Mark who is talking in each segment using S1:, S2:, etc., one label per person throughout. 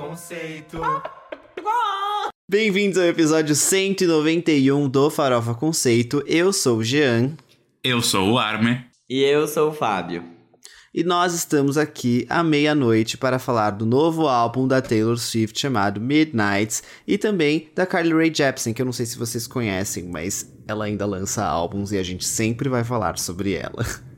S1: Conceito.
S2: Bem-vindos ao episódio 191 do Farofa Conceito. Eu sou o Jean.
S3: Eu sou o Arme.
S1: E eu sou o Fábio.
S2: E nós estamos aqui à meia-noite para falar do novo álbum da Taylor Swift chamado Midnights e também da Carly Rae Jepsen, que eu não sei se vocês conhecem, mas ela ainda lança álbuns e a gente sempre vai falar sobre ela.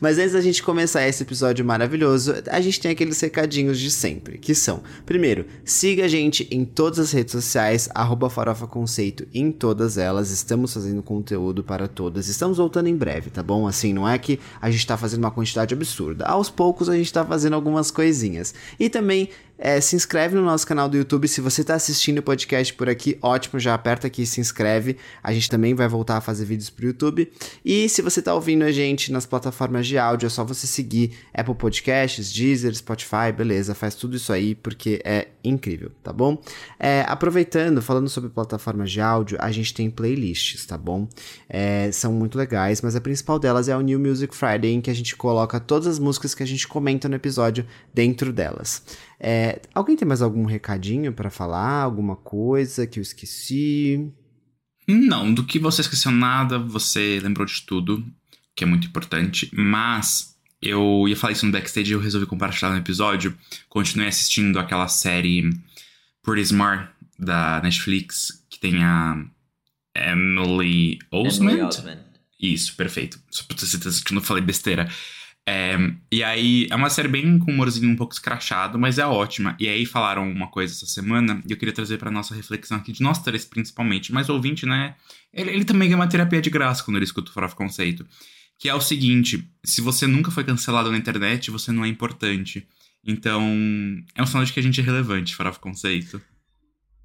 S2: Mas antes da gente começar esse episódio maravilhoso, a gente tem aqueles recadinhos de sempre, que são: primeiro, siga a gente em todas as redes sociais, Farofa Conceito em todas elas. Estamos fazendo conteúdo para todas. Estamos voltando em breve, tá bom? Assim, não é que a gente tá fazendo uma quantidade absurda. Aos poucos a gente tá fazendo algumas coisinhas. E também é, se inscreve no nosso canal do YouTube. Se você está assistindo o podcast por aqui, ótimo, já aperta aqui e se inscreve. A gente também vai voltar a fazer vídeos pro YouTube. E se você está ouvindo a gente nas plataformas de áudio, é só você seguir Apple Podcasts, Deezer, Spotify, beleza, faz tudo isso aí porque é incrível, tá bom? É, aproveitando, falando sobre plataformas de áudio, a gente tem playlists, tá bom? É, são muito legais, mas a principal delas é o New Music Friday, em que a gente coloca todas as músicas que a gente comenta no episódio dentro delas. É, alguém tem mais algum recadinho para falar? Alguma coisa que eu esqueci?
S3: Não, do que você esqueceu nada, você lembrou de tudo, que é muito importante, mas eu ia falar isso no backstage e eu resolvi compartilhar no episódio. Continuei assistindo aquela série Pretty Smart da Netflix, que tem a Emily Osment. Emily Osment. Isso, perfeito. Só pra ter certeza que eu não falei besteira. É, e aí, é uma série bem com humorzinho um pouco escrachado, mas é ótima. E aí falaram uma coisa essa semana, e eu queria trazer pra nossa reflexão aqui, de nós três principalmente, mas o ouvinte, né? Ele, ele também ganha uma terapia de graça quando ele escuta o Farofa Conceito. Que é o seguinte: se você nunca foi cancelado na internet, você não é importante. Então, é um sinal de que a gente é relevante, Farofa Conceito.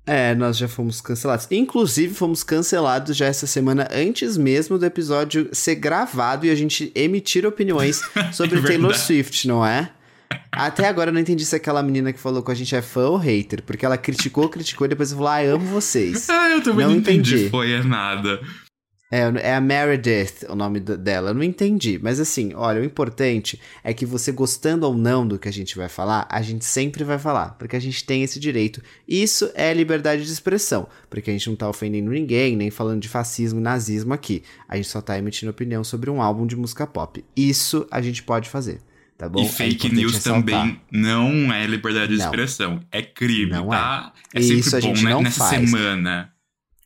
S2: É, nós já fomos cancelados. Inclusive, fomos cancelados já essa semana, antes mesmo do episódio ser gravado e a gente emitir opiniões sobre é Taylor Swift, não é? Até agora eu não entendi se aquela menina que falou com a gente é fã ou hater, porque ela criticou, criticou e depois falou, ah, amo vocês.
S3: Ah, eu também não, não entendi. entendi. Foi é nada.
S2: É, é a Meredith o nome dela. Eu não entendi. Mas assim, olha, o importante é que você gostando ou não do que a gente vai falar, a gente sempre vai falar. Porque a gente tem esse direito. Isso é liberdade de expressão. Porque a gente não tá ofendendo ninguém, nem falando de fascismo e nazismo aqui. A gente só tá emitindo opinião sobre um álbum de música pop. Isso a gente pode fazer. Tá bom?
S3: E fake é news também não é liberdade de não. expressão. É crime, não tá? É, é sempre Isso bom, a gente né? não Nessa faz. semana.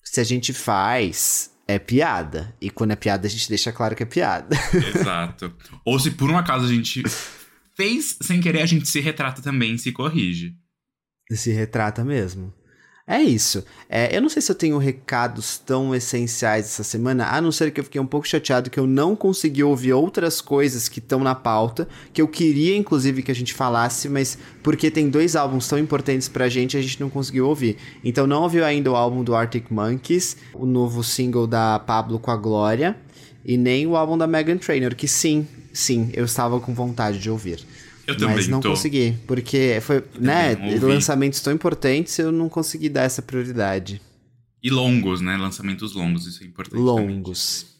S2: Se a gente faz, é piada. E quando é piada, a gente deixa claro que é piada.
S3: Exato. Ou se por um acaso a gente fez sem querer, a gente se retrata também, se corrige.
S2: Se retrata mesmo. É isso. É, eu não sei se eu tenho recados tão essenciais essa semana, a não ser que eu fiquei um pouco chateado que eu não consegui ouvir outras coisas que estão na pauta, que eu queria, inclusive, que a gente falasse, mas porque tem dois álbuns tão importantes pra gente, a gente não conseguiu ouvir. Então não ouviu ainda o álbum do Arctic Monkeys, o novo single da Pablo com a Glória, e nem o álbum da Megan Trainor, que sim, sim, eu estava com vontade de ouvir.
S3: Eu também
S2: Mas não
S3: tô.
S2: consegui, porque foi, né, lançamentos tão importantes, eu não consegui dar essa prioridade.
S3: E longos, né? Lançamentos longos, isso é importante.
S2: Longos.
S3: Também.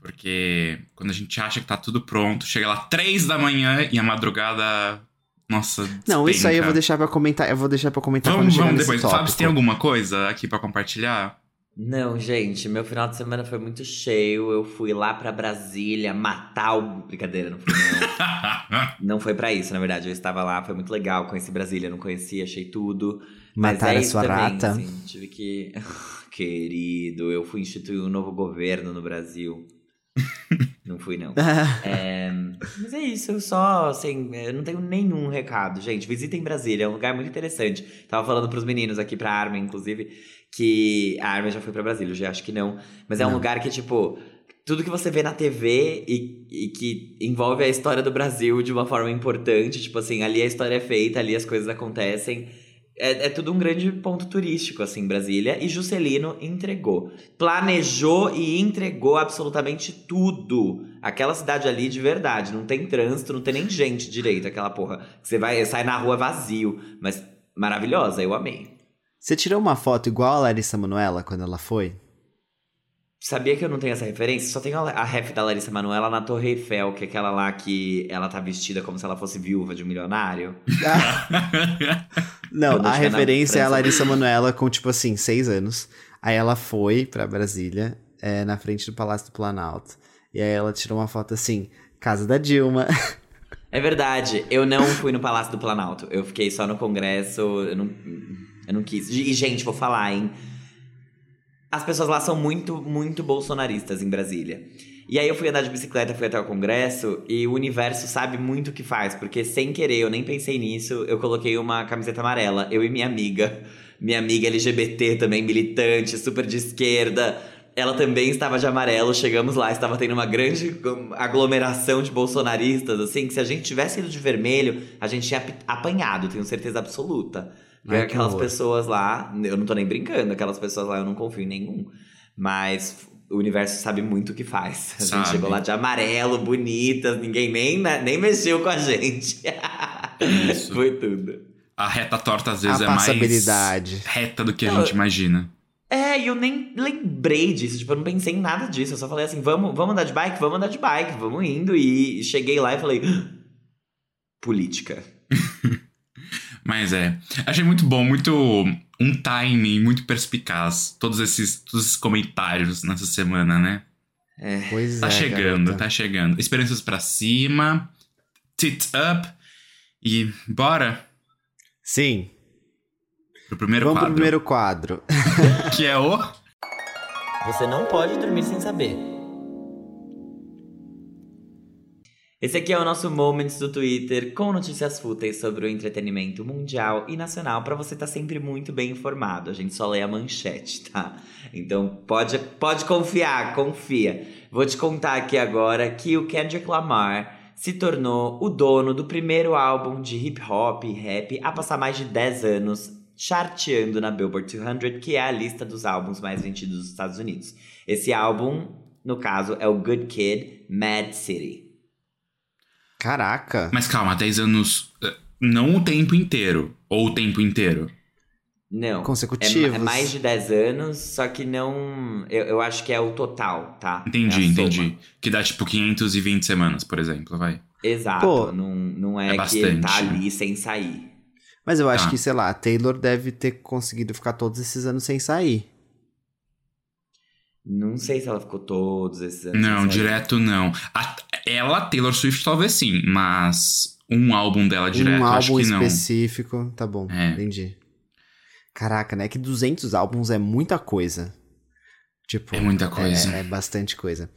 S3: Porque quando a gente acha que tá tudo pronto, chega lá três da manhã e a madrugada. Nossa.
S2: Não, isso aí eu vou deixar pra comentar. Eu vou deixar pra comentar
S3: vamos,
S2: quando
S3: vamos depois. Fábio, você tem alguma coisa aqui para compartilhar?
S1: Não, gente, meu final de semana foi muito cheio. Eu fui lá pra Brasília matar o. Brincadeira, não fui não. não foi para isso, na verdade. Eu estava lá, foi muito legal. Conheci Brasília, não conhecia, achei tudo.
S2: Matar é a sua
S1: também,
S2: rata?
S1: Assim, tive que. Querido, eu fui instituir um novo governo no Brasil. não fui, não. é, mas é isso, eu só, assim, eu não tenho nenhum recado. Gente, visitem Brasília, é um lugar muito interessante. Tava falando pros meninos aqui, pra Armin, inclusive, que a Armin já foi pra Brasília, eu já acho que não. Mas é não. um lugar que, tipo, tudo que você vê na TV e, e, que envolve a história do Brasil de uma forma importante, tipo assim, ali a história é feita, ali as coisas acontecem. É, é tudo um grande ponto turístico, assim, Brasília. E Juscelino entregou. Planejou e entregou absolutamente tudo. Aquela cidade ali de verdade. Não tem trânsito, não tem nem gente direito, aquela porra. Você vai, sai na rua vazio. Mas maravilhosa, eu amei.
S2: Você tirou uma foto igual a Larissa Manoela quando ela foi?
S1: Sabia que eu não tenho essa referência? Só tenho a ref da Larissa Manoela na Torre Eiffel, que é aquela lá que ela tá vestida como se ela fosse viúva de um milionário.
S2: Não, a referência é a. Larissa Manoela com, tipo assim, seis anos. Aí ela foi pra Brasília, é, na frente do Palácio do Planalto. E aí ela tirou uma foto assim, casa da Dilma.
S1: É verdade, eu não fui no Palácio do Planalto. Eu fiquei só no Congresso, eu não, eu não quis. E, gente, vou falar, hein? As pessoas lá são muito, muito bolsonaristas em Brasília. E aí eu fui andar de bicicleta, fui até o Congresso e o universo sabe muito o que faz, porque sem querer, eu nem pensei nisso, eu coloquei uma camiseta amarela, eu e minha amiga. Minha amiga LGBT também, militante, super de esquerda. Ela também estava de amarelo, chegamos lá, estava tendo uma grande aglomeração de bolsonaristas, assim, que se a gente tivesse ido de vermelho, a gente tinha ap- apanhado, tenho certeza absoluta.
S2: Ai, que
S1: aquelas pessoas lá, eu não tô nem brincando, aquelas pessoas lá eu não confio em nenhum. Mas o universo sabe muito o que faz. A
S3: Sabe.
S1: gente chegou lá de amarelo, bonitas, ninguém nem, nem mexeu com a gente.
S3: Isso.
S1: Foi tudo.
S3: A reta torta às vezes
S2: a
S3: é mais reta do que a
S1: Não,
S3: gente imagina.
S1: É, e eu nem lembrei disso, tipo, eu não pensei em nada disso. Eu só falei assim, vamos, vamos andar de bike? Vamos andar de bike, vamos indo. E cheguei lá e falei, "Ah, política.
S3: Mas é. Achei muito bom, muito. Um timing muito perspicaz. Todos esses, todos esses comentários nessa semana, né?
S1: É,
S2: Pois
S3: Tá
S2: é,
S3: chegando,
S2: garota.
S3: tá chegando. Esperanças pra cima. Tits up. E bora
S2: Sim,
S3: pro primeiro
S2: vamos
S3: quadro.
S2: pro primeiro quadro.
S3: Que é o.
S1: Você não pode dormir sem saber. Esse aqui é o nosso Moments do Twitter com notícias fúteis sobre o entretenimento mundial e nacional pra você estar sempre muito bem informado. A gente só lê a manchete, tá? Então pode, pode confiar, confia. Vou te contar aqui agora que o Kendrick Lamar se tornou o dono do primeiro álbum de hip hop e rap a passar mais de 10 anos charteando na Billboard 200, que é a lista dos álbuns mais vendidos dos Estados Unidos. Esse álbum, no caso, é o Good Kid, Mad City.
S2: Caraca.
S3: Mas calma, 10 anos. eh, Não o tempo inteiro. Ou o tempo inteiro.
S1: Não. É,
S2: Consecutivos.
S1: é mais de 10 anos, só que não. Eu, eu acho que é o total, tá?
S3: Entendi,
S1: É
S3: entendi.
S1: soma.
S3: Que dá tipo 520 semanas, por exemplo, vai.
S1: Exato.
S2: Pô,
S1: não, não é,
S3: é
S1: que ele tá ali sem sair.
S2: Mas eu acho
S3: Tá.
S2: que, sei lá, a Taylor deve ter conseguido ficar todos esses anos sem sair.
S1: Não sei se ela ficou todos esses anos.
S3: Não,
S1: sem sair.
S3: direto não. A- ela, Taylor Swift, talvez sim, mas um álbum dela direto,
S2: um
S3: acho
S2: álbum
S3: que não.
S2: específico, tá bom,
S3: É.
S2: entendi. Caraca, né? Que 200 álbuns é muita coisa. Tipo,
S3: É muita coisa.
S2: É, é bastante coisa.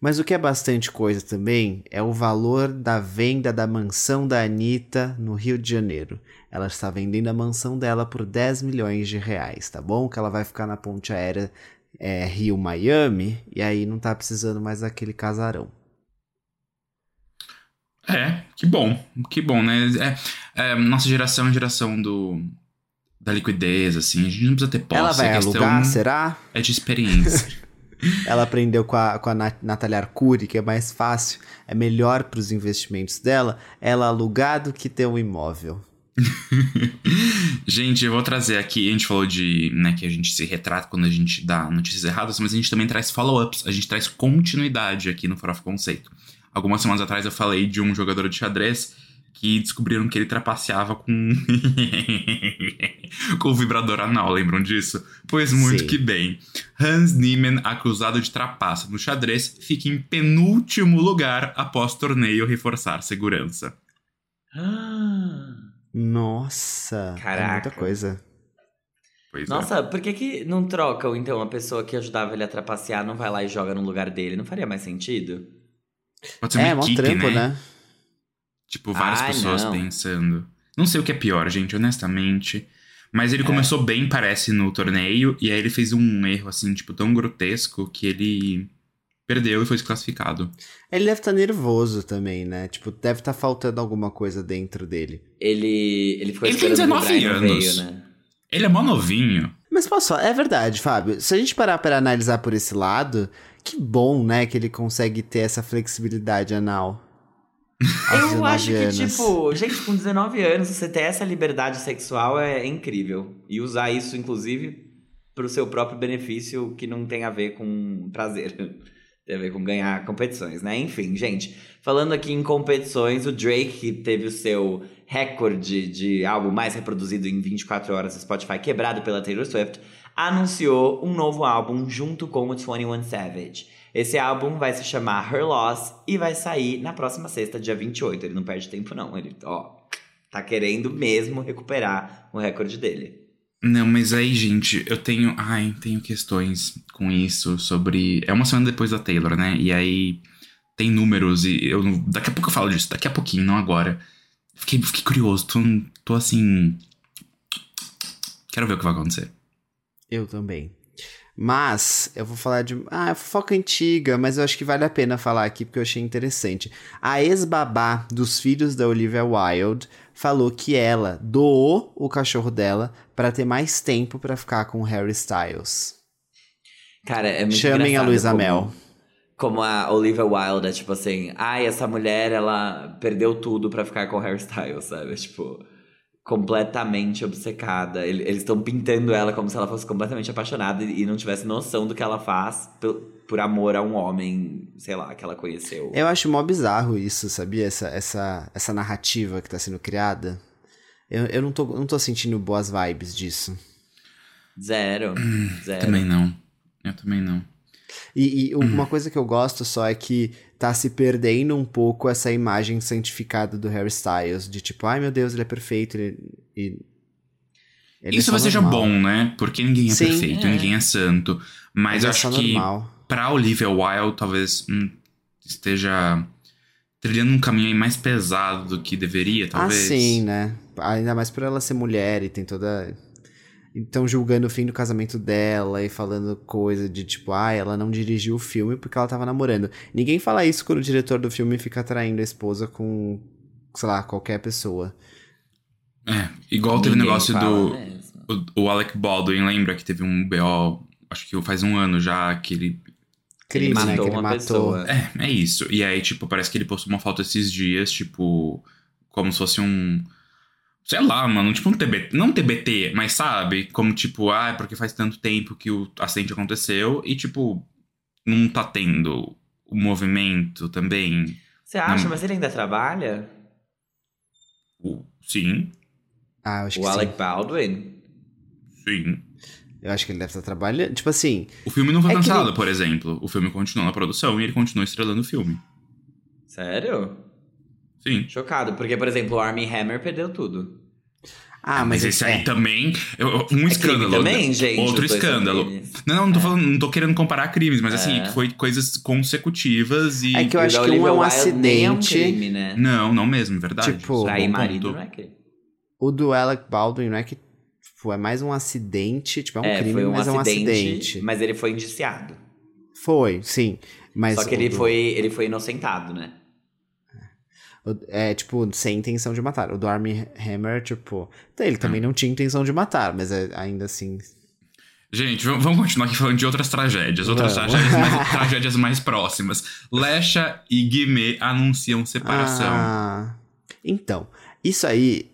S2: Mas o que é bastante coisa também é o valor da venda da mansão da Anitta no Rio de Janeiro. Ela está vendendo a mansão dela por 10 milhões de reais, tá bom? Que ela vai ficar na ponte aérea é, Rio-Miami e aí não tá precisando mais daquele casarão.
S3: É, que bom, que bom, né? É, é, nossa geração é geração do, da liquidez, assim. A gente não precisa ter posse.
S2: ela vai
S3: a questão
S2: alugar, será?
S3: é de experiência.
S2: Ela aprendeu com a, com a Nat- Natália Arcuri que é mais fácil, é melhor para os investimentos dela ela alugar do que ter um imóvel.
S3: gente, eu vou trazer aqui. A gente falou de né, que a gente se retrata quando a gente dá notícias erradas, mas a gente também traz follow-ups. A gente traz continuidade aqui no Farofa Conceito. Algumas semanas atrás eu falei de um jogador de xadrez que descobriram que ele trapaceava com. com o vibrador anal, lembram disso? Pois muito
S2: Sim.
S3: que bem. Hans Niemann, acusado de trapaça no xadrez, fica em penúltimo lugar após torneio reforçar segurança.
S1: Ah,
S2: Nossa, é
S1: Caraca.
S2: muita coisa.
S3: Pois é.
S1: Nossa, por que, que não trocam, então, a pessoa que ajudava ele a trapacear não vai lá e joga no lugar dele? Não faria mais sentido?
S3: Pode ser uma
S2: É,
S3: equipe,
S2: trampo,
S3: né?
S2: né?
S3: Tipo, várias
S1: Ai,
S3: pessoas
S1: não.
S3: pensando. Não sei o que é pior, gente, honestamente. Mas ele
S1: É.
S3: começou bem, parece, no torneio. E aí ele fez um erro, assim, tipo, tão grotesco que ele perdeu e foi desclassificado.
S2: Ele deve estar nervoso também, né? Tipo, deve estar faltando alguma coisa dentro dele.
S1: Ele, ele ficou
S3: Ele tem
S1: esperando o
S3: 19
S1: Brian
S3: anos.
S1: veio, né?
S3: Ele é mó novinho.
S2: Mas posso falar, é verdade, Fábio. Se a gente parar para analisar por esse lado, que bom, né, que ele consegue ter essa flexibilidade anal.
S1: Eu
S2: 19
S1: acho que,
S2: anos.
S1: tipo, gente, com 19 anos, você ter essa liberdade sexual é incrível. E usar isso, inclusive, pro seu próprio benefício, que não tem a ver com prazer. Tem a ver com ganhar competições, né? Enfim, gente, falando aqui em competições, o Drake, que teve o seu recorde de álbum mais reproduzido em 24 horas no Spotify, quebrado pela Taylor Swift, anunciou um novo álbum junto com o 21 Savage. Esse álbum vai se chamar Her Loss e vai sair na próxima sexta, dia 28. Ele não perde tempo, não. Ele, ó, tá querendo mesmo recuperar o recorde dele.
S3: Não, mas aí, gente, eu tenho. Ai, tenho questões com isso sobre. É uma semana depois da Taylor, né? E aí tem números e eu. Daqui a pouco eu falo disso, daqui a pouquinho, não agora. Fiquei, fiquei curioso, tô, tô assim. Quero ver o que vai acontecer.
S2: Eu também. Mas eu vou falar de. Ah, é fofoca antiga, mas eu acho que vale a pena falar aqui porque eu achei interessante. A ex-babá dos filhos da Olivia Wilde falou que ela doou o cachorro dela para ter mais tempo para ficar com o Harry Styles.
S1: Cara, é muito
S2: Chamem a Luísa Mel.
S1: Como a Olivia Wilde é tipo assim, ai, essa mulher, ela perdeu tudo pra ficar com o Harry Styles, sabe? Tipo, completamente obcecada. Ele- Eles estão pintando ela como se ela fosse completamente apaixonada e não tivesse noção do que ela faz por, por amor a um homem, sei lá, que ela conheceu.
S2: Eu acho mó bizarro isso, sabia? Essa, essa, essa narrativa que tá sendo criada. Eu, eu não, tô, não tô sentindo boas vibes disso.
S1: Zero. Zero.
S3: Também não. Eu também não.
S2: E, e uma coisa que eu gosto só é que tá se perdendo um pouco essa imagem santificada do Harry Styles. De tipo, ai meu Deus, ele é perfeito. Ele, ele é
S3: Isso vai seja bom, né? Porque ninguém é
S2: Sim,
S3: perfeito,
S1: é.
S3: ninguém é santo. Mas
S2: Ele
S3: eu
S2: é
S3: acho que
S2: normal.
S3: pra Olivia Wilde talvez hum, esteja trilhando um caminho aí mais pesado do que deveria, talvez.
S2: Ah, sim, né? Ainda mais por ela ser mulher e tem toda. Então, julgando o fim do casamento dela e falando coisa de tipo, ah, ela não dirigiu o filme porque ela tava namorando. Ninguém fala isso quando o diretor do filme fica traindo a esposa com, sei lá, qualquer pessoa.
S3: É, igual teve o
S1: Ninguém
S3: negócio do. O, o Alec Baldwin, lembra que teve um BO, acho que faz um ano já, que ele.
S2: Crime,
S1: ele
S2: né?
S1: matou
S2: Que ele
S1: uma
S2: matou.
S1: pessoa.
S3: É, é isso. E aí, tipo, parece que ele postou uma foto esses dias, tipo, como se fosse um. Sei lá, mano, tipo um TBT. Não TBT, mas sabe? Como tipo, ah, é porque faz tanto tempo que o acidente aconteceu e, tipo, não tá tendo o movimento também.
S1: Você acha?
S3: Não.
S1: Mas ele ainda trabalha?
S3: O- Sim,
S2: Ah, eu acho
S1: o
S2: que
S1: Alec
S2: sim.
S1: Baldwin?
S3: sim.
S2: Eu acho que ele deve estar trabalhando. Tipo assim,
S3: O filme não foi
S2: É
S3: cancelado,
S2: nem-
S3: por exemplo. O filme continuou na produção e ele continuou estrelando o filme.
S1: Sério?
S3: Sim.
S1: Chocado, porque, por exemplo, o Armie Hammer perdeu tudo.
S2: ah,
S3: mas
S2: mas,
S3: esse
S2: é,
S3: aí também. eu- eu- Um
S1: É crime
S3: escândalo.
S1: também, gente.
S3: Outro escândalo.
S1: crimes.
S3: Não, não tô, falando, não tô querendo comparar crimes, mas assim,
S1: É.
S3: que foi coisas consecutivas e.
S2: É que eu acho que um é um
S1: nem é um
S2: acidente.
S1: crime, né?
S3: Não, não mesmo, verdade.
S2: Tipo,
S3: Bom
S1: marido não é crime.
S2: O do Alec Baldwin, não é que tipo, é mais um acidente, tipo, é um
S1: é,
S2: crime,
S1: um
S2: mas é um
S1: acidente,
S2: acidente.
S1: mas ele foi indiciado.
S2: Foi, sim. Mas
S1: Só que ele
S2: do-
S1: foi, ele foi inocentado, né?
S2: É, tipo, sem intenção de matar. O do Armie Hammer, tipo. Ele
S3: Hum.
S2: também não tinha intenção de matar, mas é- ainda assim.
S3: Gente, vamos continuar aqui falando de outras tragédias. Outras tragédias mais, tragédias mais próximas. Lesha e Guimê anunciam separação.
S2: Ah, então, isso aí.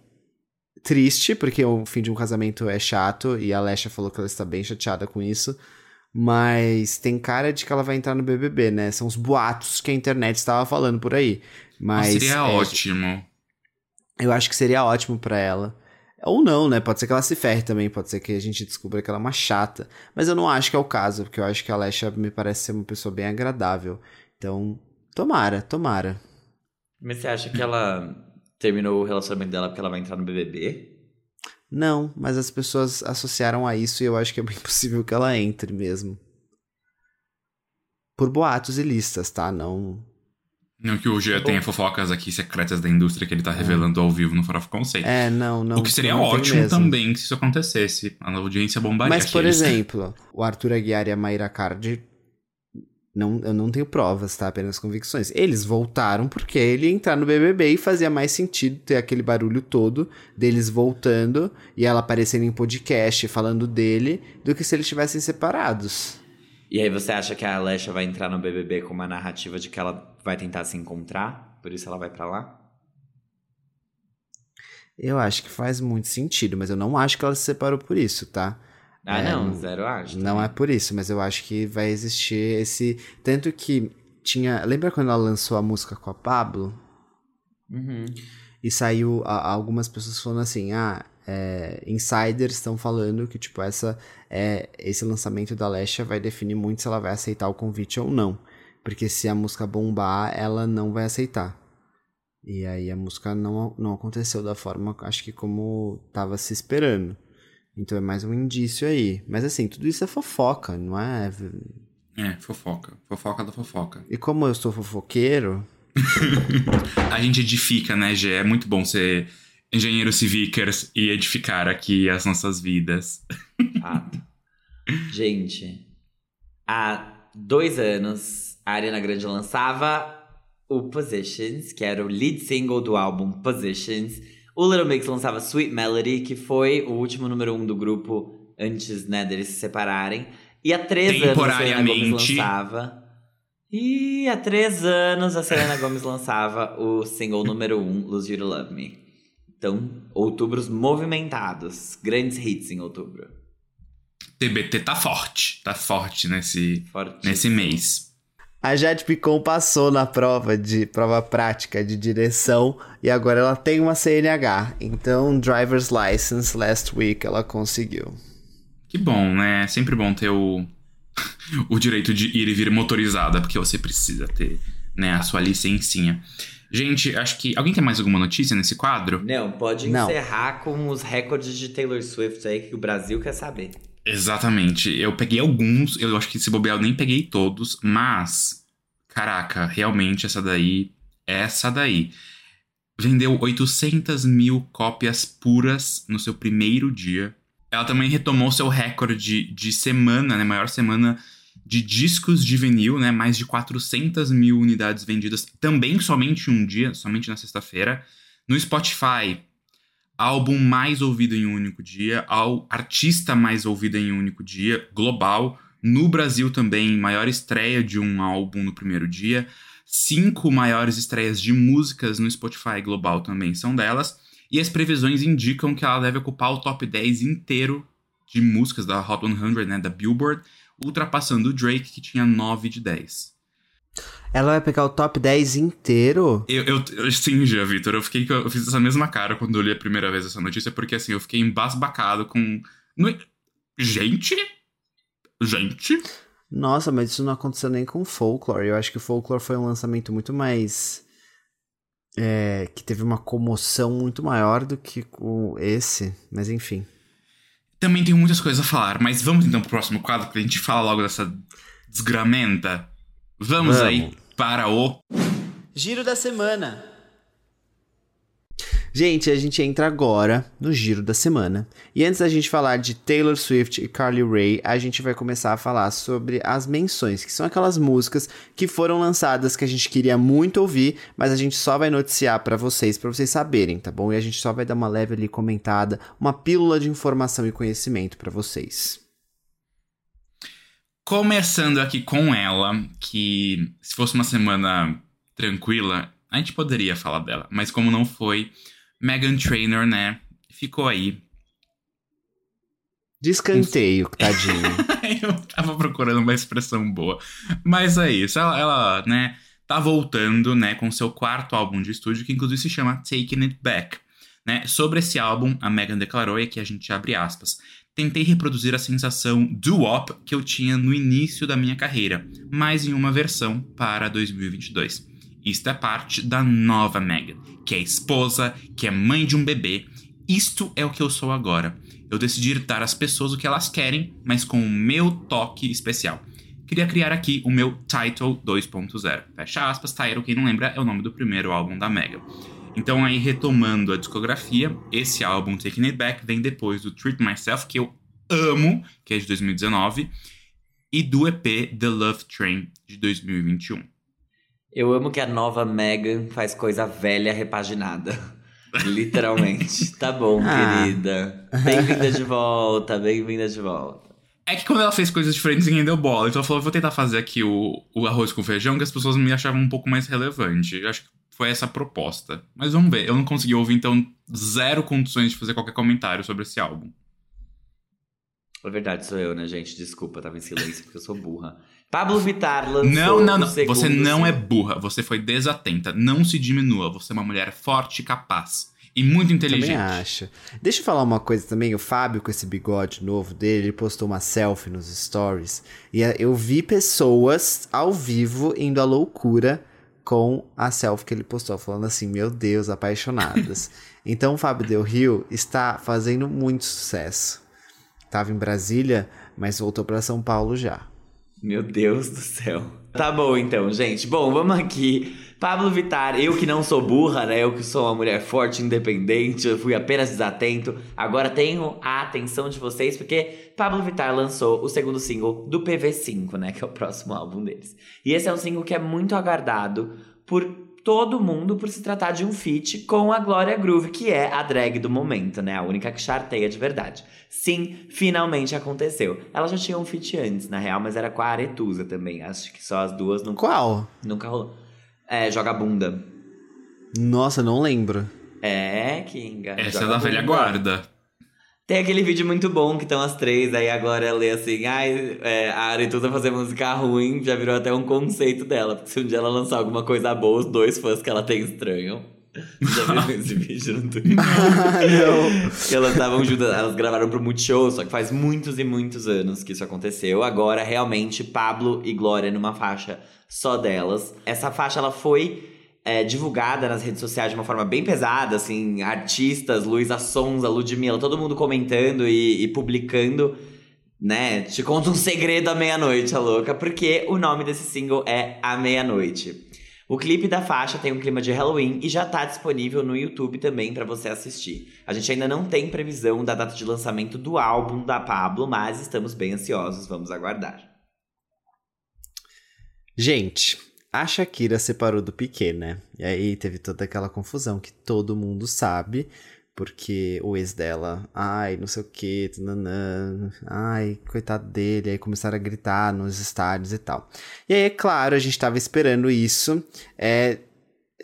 S2: Triste, porque o fim de um casamento é chato e a Lesha falou que ela está bem chateada com isso. Mas tem cara de que ela vai entrar no BBB, né? São os boatos que a internet estava falando por aí. Mas
S3: Nossa, seria
S2: é,
S3: ótimo.
S2: Eu acho que seria ótimo pra ela. Ou não, né? Pode ser que ela se ferre também, pode ser que a gente descubra que ela é uma chata. Mas eu não acho que é o caso, porque eu acho que a Lesha me parece ser uma pessoa bem agradável. Então, tomara, tomara.
S1: Mas você acha que ela terminou o relacionamento dela porque ela vai entrar no BBB?
S2: Não, mas as pessoas associaram a isso e eu acho que é bem possível que ela entre mesmo. Por boatos e listas, tá? Não.
S3: Não que o Gia
S1: bom.
S3: tenha fofocas aqui secretas da indústria que ele tá revelando ao vivo no Farofa Conceito.
S2: É, não, não.
S3: o que seria ótimo também se isso acontecesse. A audiência bombaria
S2: Mas, por exemplo, o Arthur Aguiar e a Mayra Cardi. Não, eu não tenho provas, tá? Apenas convicções. Eles voltaram porque ele ia entrar no BBB e fazia mais sentido ter aquele barulho todo deles voltando e ela aparecendo em podcast falando dele do que se eles estivessem separados.
S1: E aí você acha que a Alessia vai entrar no BBB com uma narrativa de que ela vai tentar se encontrar? Por isso ela vai pra lá?
S2: Eu acho que faz muito sentido, mas eu não acho que ela se separou por isso, tá?
S1: Ah,
S2: É,
S1: não, zero acho.
S2: Não é por isso, mas eu acho que vai existir esse. Tanto que tinha. Lembra quando ela lançou a música com a Pablo?
S1: Uhum.
S2: E saiu a- algumas pessoas falando assim: ah, é, insiders estão falando que, tipo, essa, é, esse lançamento da Lesha vai definir muito se ela vai aceitar o convite ou não. Porque se a música bombar, ela não vai aceitar. E aí a música não, não aconteceu da forma, acho que como tava se esperando. Então é mais um indício aí. Mas assim, tudo isso é fofoca, não é?
S3: É, fofoca. Fofoca da fofoca.
S2: E como eu sou fofoqueiro,
S3: A gente edifica, né, Gê? É muito bom ser engenheiro civikers e edificar aqui as nossas vidas.
S1: Fato. Gente, há dois anos, a Ariana Grande lançava o Positions, que era o lead single do álbum Positions. O Little Mix lançava Sweet Melody, que foi o último número um do grupo antes, né, deles se separarem. E há três anos a Selena Gomez
S3: Temporariamente.
S1: lançava. E há três anos a Selena Gomez lançava o single número um, Lose You to Love Me. Então, outubros movimentados. Grandes hits em outubro.
S3: TBT tá forte. Tá forte nesse, nesse mês.
S2: A Jade Picon passou na prova de prova prática de direção e agora ela tem uma CNH. Então, driver's license last week ela conseguiu.
S3: Que bom, né? É sempre bom ter o, o direito de ir e vir motorizada, porque você precisa ter, né, a sua licencinha. Gente, acho que. Alguém tem mais alguma notícia nesse quadro?
S1: Não, pode
S2: Não.
S1: encerrar com os recordes de Taylor Swift aí que o Brasil quer saber.
S3: Exatamente. Eu peguei alguns, eu acho que se bobear eu nem peguei todos, mas. Caraca, realmente essa daí. Essa daí. Vendeu 800 mil cópias puras no seu primeiro dia. Ela também retomou seu recorde de semana, né? Maior semana de discos de vinil, né? Mais de 400 mil unidades vendidas, também somente um dia, somente na sexta-feira. No Spotify, álbum mais ouvido em um único dia, ao artista mais ouvido em um único dia, global. No Brasil também, maior estreia de um álbum no primeiro dia. Cinco maiores estreias de músicas no Spotify global também são delas. E as previsões indicam que ela deve ocupar o top 10 inteiro de músicas da Hot 100, né, da Billboard, ultrapassando o Drake, que tinha 9 de 10.
S2: Ela vai pegar o top 10 inteiro?
S3: Eu, eu, eu sim, já, Vitor. Eu fiquei, eu fiz essa mesma cara quando eu li a primeira vez essa notícia, porque assim, eu fiquei embasbacado com. Não é- Gente? Gente?
S2: Nossa, mas isso não aconteceu nem com Folklore. Eu acho que o Folklore foi um lançamento muito mais. É, que teve uma comoção muito maior do que o esse. Mas enfim.
S3: Também tenho muitas coisas a falar, mas vamos então pro próximo quadro, que a gente fala logo dessa desgramenta. Vamos,
S2: Vamos.
S3: aí para o.
S2: Giro da semana. Gente, a gente entra agora no giro da semana. E antes da gente falar de Taylor Swift e Carly Rae, a gente vai começar a falar sobre as menções, que são aquelas músicas que foram lançadas que a gente queria muito ouvir, mas a gente só vai noticiar pra vocês, pra vocês saberem, tá bom? E a gente só vai dar uma leve ali comentada, uma pílula de informação e conhecimento pra vocês.
S3: Começando aqui com ela, que se fosse uma semana tranquila, a gente poderia falar dela, mas como não foi, Megan Trainor, né, ficou aí.
S2: De escanteio, tadinho.
S3: Eu tava procurando uma expressão boa. Mas é isso, ela, ela, né, tá voltando, né, com seu quarto álbum de estúdio, que inclusive se chama Taking It Back. Né? Sobre esse álbum, a Megan declarou, e aqui a gente abre aspas, tentei reproduzir a sensação doo-wop que eu tinha no início da minha carreira, mas em uma versão para 2022. Isto é parte da nova Megan, que é esposa, que é mãe de um bebê. Isto é o que eu sou agora. Eu decidi dar às pessoas o que elas querem, mas com o meu toque especial. Queria criar aqui o meu Title 2.0. Fecha aspas, Title, quem não lembra, é o nome do primeiro álbum da Megan. Então aí, retomando a discografia, esse álbum, Taking It Back, vem depois do Treat Myself, que eu amo, que é de 2019, e do EP The Love Train, de 2021.
S1: Eu amo que a nova Megan faz coisa velha repaginada. Literalmente. tá bom,
S2: Ah.
S1: querida. Bem-vinda de volta, bem-vinda de volta.
S3: É que quando ela fez coisas diferentes, ninguém deu bola. Então ela falou, vou tentar fazer aqui o, o arroz com feijão, que as pessoas me achavam um pouco mais relevante. Eu acho que foi essa a proposta. Mas vamos ver. Eu não consegui ouvir, então zero condições de fazer qualquer comentário sobre esse álbum.
S1: É verdade, sou eu, né, gente? Desculpa, tava em silêncio porque eu sou burra. Pablo Vittar lançou
S3: Não, não, não.
S1: segundo
S3: Você não é burra. Você foi desatenta. Não se diminua. Você é uma mulher forte e capaz. E muito inteligente.
S2: Também acho. Deixa eu falar uma coisa também. O Fábio, com esse bigode novo dele, ele postou uma selfie nos stories. E eh, eu vi pessoas ao vivo indo à loucura com a selfie que ele postou, falando assim: Meu Deus, apaixonadas. então o Fábio Del Rio está fazendo muito sucesso. Tava em Brasília, mas voltou para São Paulo já.
S1: Meu Deus do céu. Tá bom então, gente. Bom, vamos aqui. Pablo Vittar, eu que não sou burra, né? Eu que sou uma mulher forte, independente, eu fui apenas desatento. Agora tenho a atenção de vocês porque Pablo Vittar lançou o segundo single do PV5, né? Que é o próximo álbum deles. E esse é um single que é muito aguardado por todo mundo por se tratar de um feat com a Glória Groove, que é a drag do momento, né? A única que charteia de verdade. Sim, finalmente aconteceu. Ela já tinha um feat antes, na real, mas era com a Aretusa também. Acho que só as duas nunca,
S2: Qual?
S1: nunca rolou. É, Joga Bunda.
S2: Nossa, não lembro.
S1: É, Kinga.
S3: Essa é da velha
S1: Bunda.
S3: guarda.
S1: Tem aquele vídeo muito bom que estão as três, aí a Glória lê assim, ai, é, a Aretusa fazer música ruim já virou até um conceito dela, porque se um dia ela lançar alguma coisa boa, os dois fãs que ela tem estranham. Já viu esse vídeo no Twitter?
S2: não.
S1: que elas estavam juntas, elas gravaram pro Multishow, só que faz muitos e muitos anos que isso aconteceu. Agora, realmente, Pablo e Glória numa faixa só delas. Essa faixa, ela foi é, divulgada nas redes sociais de uma forma bem pesada, assim, artistas, Luísa Sonza, Ludmilla, todo mundo comentando e, e publicando, né? Te conta um segredo à meia-noite, a louca, porque o nome desse single é A Meia-Noite. O clipe da faixa tem um clima de Halloween e já tá disponível no YouTube também pra você assistir. A gente ainda não tem previsão da data de lançamento do álbum da Pablo, mas estamos bem ansiosos, vamos aguardar.
S2: Gente, a Shakira separou do Piquet, né? E aí teve toda aquela confusão que todo mundo sabe, porque o ex dela, ai, não sei o que, ai, coitado dele, aí começaram a gritar nos estádios e tal. E aí, é claro, a gente tava esperando isso, é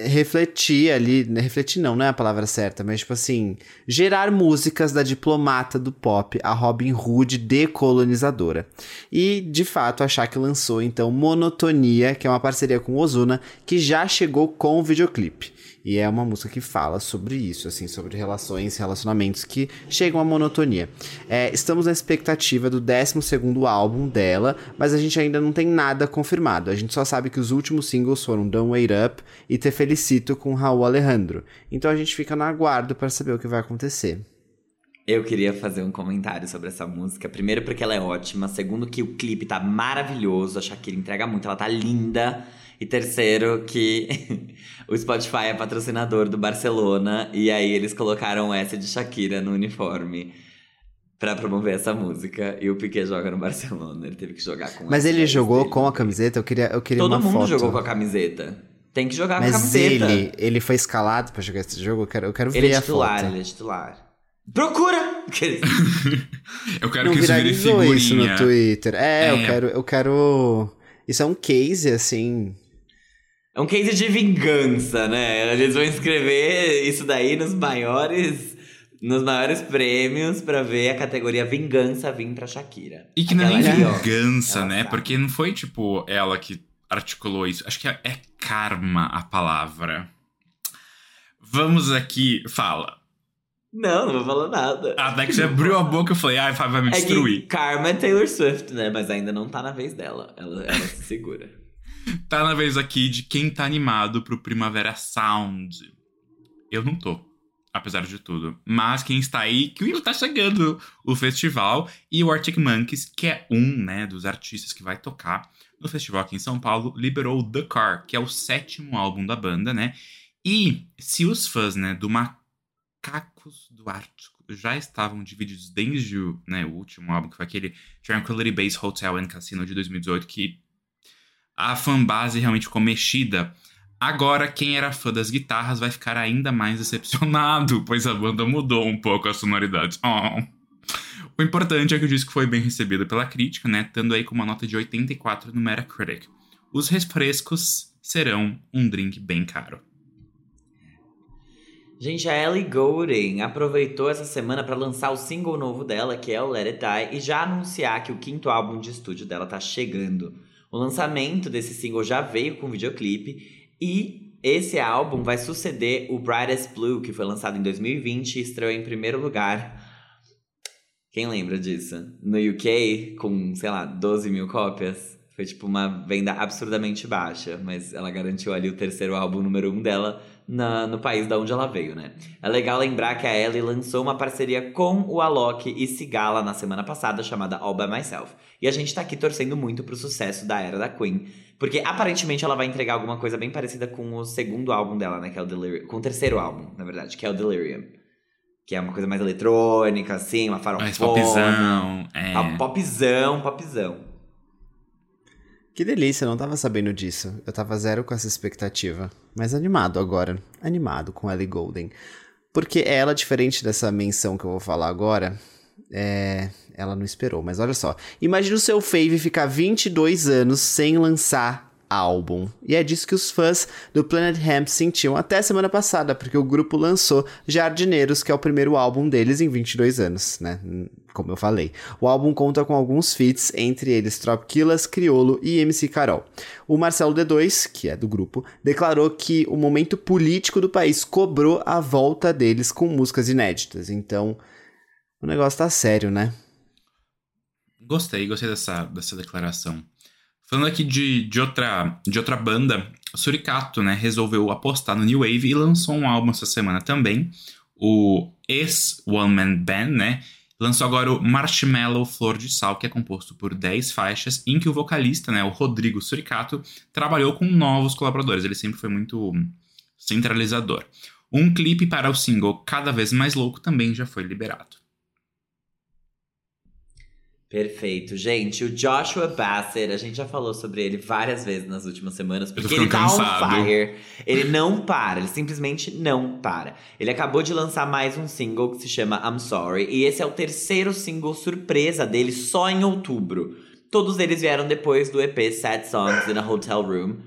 S2: refletir ali, né, refletir não, não é a palavra certa, mas tipo assim, gerar músicas da diplomata do pop, a Robin Hood decolonizadora. E de fato a Shaq lançou então Monotonia, que é uma parceria com Ozuna, que já chegou com o videoclipe. E é uma música que fala sobre isso, assim, sobre relações, relacionamentos que chegam à monotonia. É, estamos na expectativa do 12º álbum dela, mas a gente ainda não tem nada confirmado. A gente só sabe que os últimos singles foram Don't Wait Up e Te Felicito com Raul Alejandro. Então a gente fica no aguardo para saber o que vai acontecer.
S1: Eu queria fazer um comentário sobre essa música. Primeiro, porque ela é ótima. Segundo, que o clipe tá maravilhoso. A Shakira entrega muito, ela tá linda. E terceiro, que o Spotify é patrocinador do Barcelona. E aí eles colocaram essa de Shakira no uniforme pra promover essa música. E o Piquet joga no Barcelona. Ele teve que jogar com
S2: Mas ele jogou
S1: dele.
S2: com a camiseta? Eu queria, eu queria
S1: Todo
S2: uma
S1: mundo
S2: foto.
S1: jogou com a camiseta. Tem que jogar com a
S2: Mas
S1: camiseta.
S2: ele, ele foi escalado pra jogar esse jogo? Eu quero, eu quero
S1: Ele
S2: ver
S1: é
S2: a
S1: titular,
S2: foto.
S1: ele é titular. Procura!
S3: Eu quero
S2: Não
S3: que isso vire figurinha.
S2: isso no Twitter. É, eu
S3: É.
S2: quero, eu quero. Isso é um case, assim.
S1: É um case de vingança, né? Eles vão escrever isso daí nos maiores, nos maiores prêmios pra ver a categoria vingança vir pra Shakira.
S3: E que não é nem vingança,
S1: ela
S3: né?
S1: sabe.
S3: Porque não foi, tipo, ela que articulou isso. Acho que é, é karma a palavra. Vamos aqui. Fala.
S1: Não, não vou falar nada.
S3: A Dex abriu a boca e eu falei, ai, vai vai me
S1: é que
S3: destruir.
S1: Karma é Taylor Swift, né? Mas ainda não tá na vez dela. Ela, ela se segura.
S3: Tá na vez aqui de quem tá animado pro Primavera Sound. Eu não tô, apesar de tudo. Mas quem está aí, que tá chegando o festival. E o Arctic Monkeys, que é um, né, dos artistas que vai tocar no festival aqui em São Paulo, liberou The Car, que é o sétimo álbum da banda, né? E se os fãs, né, do Macacos do Ártico já estavam divididos desde o, né, o último álbum, que foi aquele Tranquility Base Hotel and Casino de 2018, que a fanbase realmente ficou mexida. Agora, quem era fã das guitarras vai ficar ainda mais decepcionado, pois a banda mudou um pouco a sonoridade. Oh. O importante é que o disco foi bem recebido pela crítica, né? Tendo aí com uma nota de 84 no Metacritic. Os refrescos serão um drink bem caro.
S1: Gente, a Ellie Goulding aproveitou essa semana para lançar o single novo dela, que é o Let It Die, e já anunciar que o quinto álbum de estúdio dela tá chegando. O lançamento desse single já veio com videoclipe e esse álbum vai suceder o Brightest Blue, que foi lançado em 2020 e estreou em primeiro lugar. Quem lembra disso? No UK, com, sei lá, 12 mil cópias. Foi tipo uma venda absurdamente baixa, mas ela garantiu ali o terceiro álbum número um dela na, no país da onde ela veio, né? É legal lembrar que a Ellie lançou uma parceria com o Alok e Sigala na semana passada, chamada All By Myself. E a gente tá aqui torcendo muito pro sucesso da era da Queen, porque aparentemente ela vai entregar alguma coisa bem parecida com o segundo álbum dela, né? Que é o Delirium. Com o terceiro álbum, na verdade, que é o Delirium. Que é uma coisa mais eletrônica, assim, uma farofona.
S3: Mais popzão, é.
S1: Ah, popzão, popzão.
S2: Que delícia, não tava sabendo disso. Eu tava zero com essa expectativa. Mas animado agora. Animado com Ellie Golden. Porque ela, diferente dessa menção que eu vou falar agora, é... ela não esperou. Mas olha só. Imagina o seu Fave ficar 22 anos sem lançar álbum. E é disso que os fãs do Planet Hemp sentiam até semana passada, porque o grupo lançou Jardineiros, que é o primeiro álbum deles em 22 anos, né? Como eu falei. O álbum conta com alguns feats, entre eles Tropquilas, Criolo e MC Carol. O Marcelo D2, que é do grupo, declarou que o momento político do país cobrou a volta deles com músicas inéditas. Então, o negócio tá sério, né?
S3: Gostei, gostei dessa, dessa declaração. Falando aqui de, de, outra, de outra banda, Suricato, né, resolveu apostar no New Wave e lançou um álbum essa semana também, o Ex One Man Band, né, lançou agora o Marshmallow Flor de Sal, que é composto por 10 faixas, em que o vocalista, né, o Rodrigo Suricato, trabalhou com novos colaboradores, ele sempre foi muito centralizador. Um clipe para o single Cada Vez Mais Louco também já foi liberado.
S1: Perfeito. Gente, o Joshua Bassett, a gente já falou sobre ele várias vezes nas últimas semanas, porque ele tá cansado. on fire. Ele não para, ele simplesmente não para. Ele acabou de lançar mais um single que se chama I'm Sorry, e esse é o terceiro single surpresa dele só em outubro. Todos eles vieram depois do EP Sad Songs in a Hotel Room.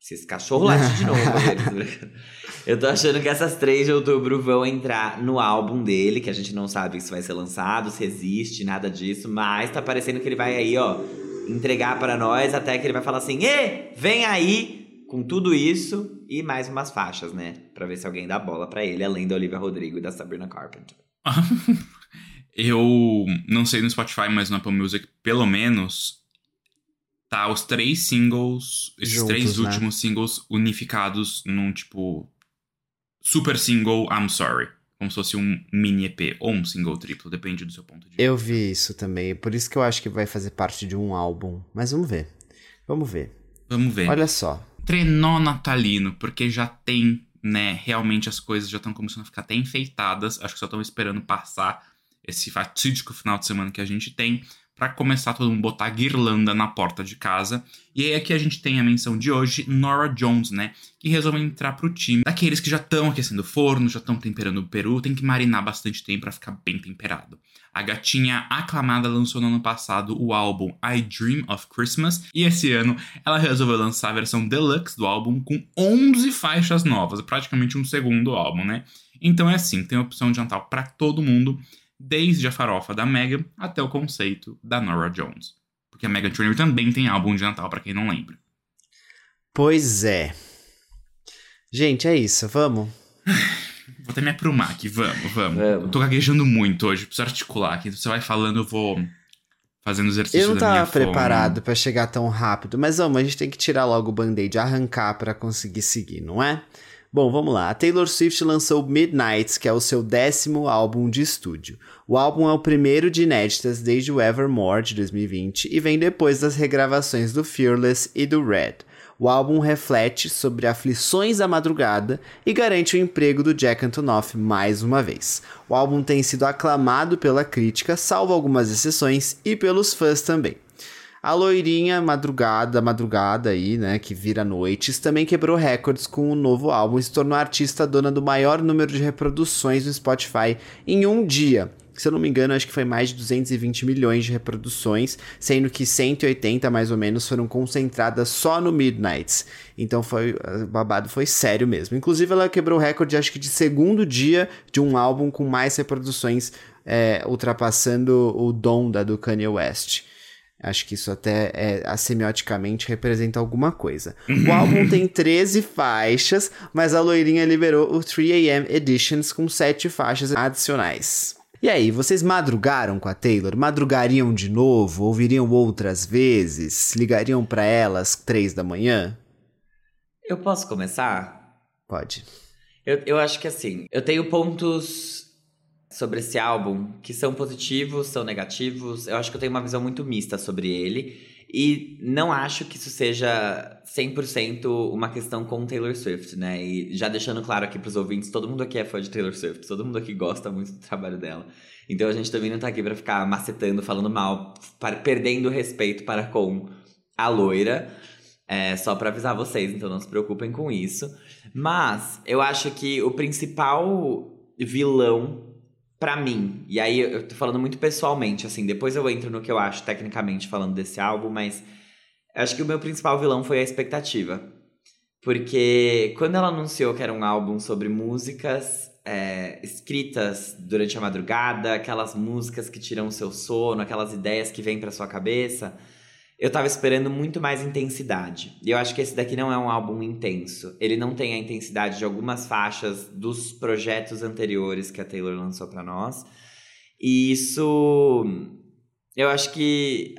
S1: Se esse cachorro late de novo, Eu tô achando que essas três de outubro vão entrar no álbum dele, que a gente não sabe se vai ser lançado, se existe, nada disso, mas tá parecendo que ele vai aí, ó, entregar para nós até que ele vai falar assim: "E, vem aí com tudo isso e mais umas faixas, né, para ver se alguém dá bola para ele, além da Olivia Rodrigo e da Sabrina Carpenter."
S3: Eu não sei no Spotify, mas no Apple Music, pelo menos, tá os três singles, esses Juntos, três né? últimos singles unificados num tipo super single I'm Sorry. Como se fosse um mini EP ou um single triplo, depende do seu ponto de vista.
S2: Eu vi isso também, por isso que eu acho que vai fazer parte de um álbum. Mas vamos ver. Vamos ver.
S3: Vamos ver.
S2: Olha só.
S3: Trenó natalino, porque já tem, né? Realmente as coisas já estão começando a ficar até enfeitadas. Acho que só estão esperando passar esse fatídico final de semana que a gente tem para começar todo mundo botar guirlanda na porta de casa. E aí aqui a gente tem a menção de hoje, Nora Jones, né? Que resolve entrar pro time daqueles que já estão aquecendo o forno, já estão temperando o peru, tem que marinar bastante tempo para ficar bem temperado. A gatinha aclamada lançou no ano passado o álbum I Dream of Christmas e esse ano ela resolveu lançar a versão deluxe do álbum com 11 faixas novas, praticamente um segundo álbum, né? Então é assim, tem opção de jantar para todo mundo desde a farofa da Megan até o conceito da Nora Jones. Porque a Megan Trainor também tem álbum de Natal, para quem não lembra.
S2: Pois é. Gente, é isso, vamos?
S3: Vou até me aprumar aqui, vamos, vamos. Eu tô gaguejando muito hoje, preciso articular aqui. Você vai falando, eu vou fazendo exercício
S2: Eu não tava preparado para chegar tão rápido, mas vamos, a gente tem que tirar logo o band-aid, arrancar para conseguir seguir, não é? Bom, vamos lá. A Taylor Swift lançou Midnights, que é o seu décimo álbum de estúdio. O álbum é o primeiro de inéditas desde o Evermore de 2020 e vem depois das regravações do Fearless e do Red. O álbum reflete sobre aflições da madrugada e garante o emprego do Jack Antonoff mais uma vez. O álbum tem sido aclamado pela crítica, salvo algumas exceções, e pelos fãs também. A loirinha madrugada, madrugada aí, né, que vira noites, também quebrou recordes com o novo álbum e se tornou a artista dona do maior número de reproduções no Spotify em um dia. Se eu não me engano, acho que foi mais de 220 milhões de reproduções, sendo que 180 mais ou menos foram concentradas só no Midnights. Então foi babado foi sério mesmo. Inclusive ela quebrou o recorde acho que de segundo dia de um álbum com mais reproduções, é, ultrapassando o Donda do Kanye West. Acho que isso até é, semioticamente representa alguma coisa. O álbum tem 13 faixas, mas a loirinha liberou o 3AM Editions com 7 faixas adicionais. E aí, vocês madrugaram com a Taylor? Madrugariam de novo? Ouviriam outras vezes? Ligariam para elas três da manhã?
S1: Eu posso começar?
S2: Pode.
S1: Eu, eu acho que assim, eu tenho pontos sobre esse álbum que são positivos, são negativos. Eu acho que eu tenho uma visão muito mista sobre ele. E não acho que isso seja 100% uma questão com Taylor Swift, né? E já deixando claro aqui pros ouvintes, todo mundo aqui é fã de Taylor Swift, todo mundo aqui gosta muito do trabalho dela. Então a gente também não tá aqui pra ficar macetando, falando mal, perdendo respeito para com a loira. É, só para avisar vocês, então não se preocupem com isso. Mas eu acho que o principal vilão para mim, e aí eu tô falando muito pessoalmente, assim, depois eu entro no que eu acho tecnicamente falando desse álbum, mas acho que o meu principal vilão foi a expectativa. Porque quando ela anunciou que era um álbum sobre músicas é, escritas durante a madrugada, aquelas músicas que tiram o seu sono, aquelas ideias que vêm pra sua cabeça, eu tava esperando muito mais intensidade. E eu acho que esse daqui não é um álbum intenso. Ele não tem a intensidade de algumas faixas dos projetos anteriores que a Taylor lançou para nós. E isso eu acho que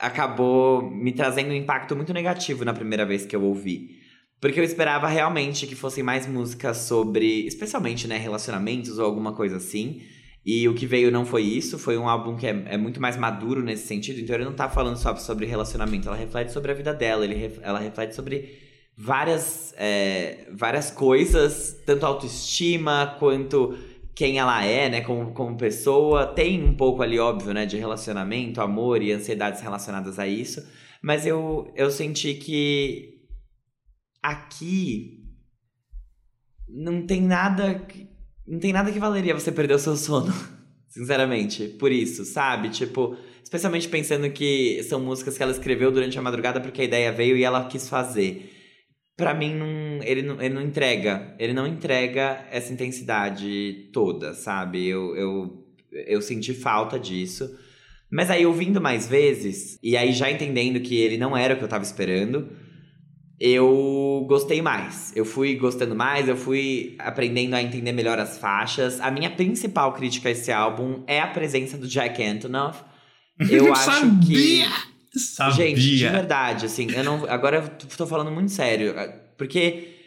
S1: acabou me trazendo um impacto muito negativo na primeira vez que eu ouvi. Porque eu esperava realmente que fossem mais músicas sobre, especialmente, né, relacionamentos ou alguma coisa assim. E o que veio não foi isso, foi um álbum que é, é, muito mais maduro nesse sentido. Então ele não tá falando só sobre relacionamento, ela reflete sobre a vida dela, ele, ela reflete sobre várias, é, várias coisas, tanto autoestima quanto quem ela é, né, como, como pessoa. Tem um pouco ali, óbvio, né, de relacionamento, amor e ansiedades relacionadas a isso. Mas eu, eu senti que aqui não tem nada não tem nada que valeria você perder o seu sono. Sinceramente, por isso, sabe? Tipo, especialmente pensando que são músicas que ela escreveu durante a madrugada porque a ideia veio e ela quis fazer. Para mim, não, ele, não, ele não entrega. Ele não entrega essa intensidade toda, sabe? Eu, eu, eu senti falta disso. Mas aí, ouvindo mais vezes, e aí já entendendo que ele não era o que eu tava esperando, eu gostei mais. Eu fui gostando mais, eu fui aprendendo a entender melhor as faixas. A minha principal crítica a esse álbum é a presença do Jack Antonoff. Eu acho
S3: Sabia!
S1: que.
S3: Sabia.
S1: Gente, de verdade, assim, eu não. Agora eu tô falando muito sério. Porque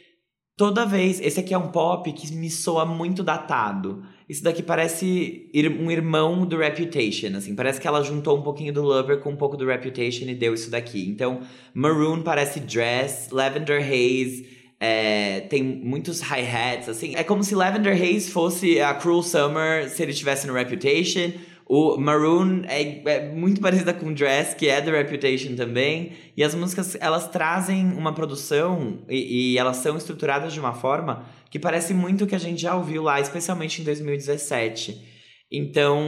S1: toda vez. Esse aqui é um pop que me soa muito datado. Isso daqui parece um irmão do Reputation, assim. Parece que ela juntou um pouquinho do Lover com um pouco do Reputation e deu isso daqui. Então, Maroon parece Dress, Lavender Haze... É, tem muitos hi-hats, assim. É como se Lavender Haze fosse a Cruel Summer se ele estivesse no Reputation. O Maroon é, é, muito parecida com Dress, que é do Reputation também. E as músicas, elas trazem uma produção e, e elas são estruturadas de uma forma que parece muito o que a gente já ouviu lá, especialmente em 2017. Então,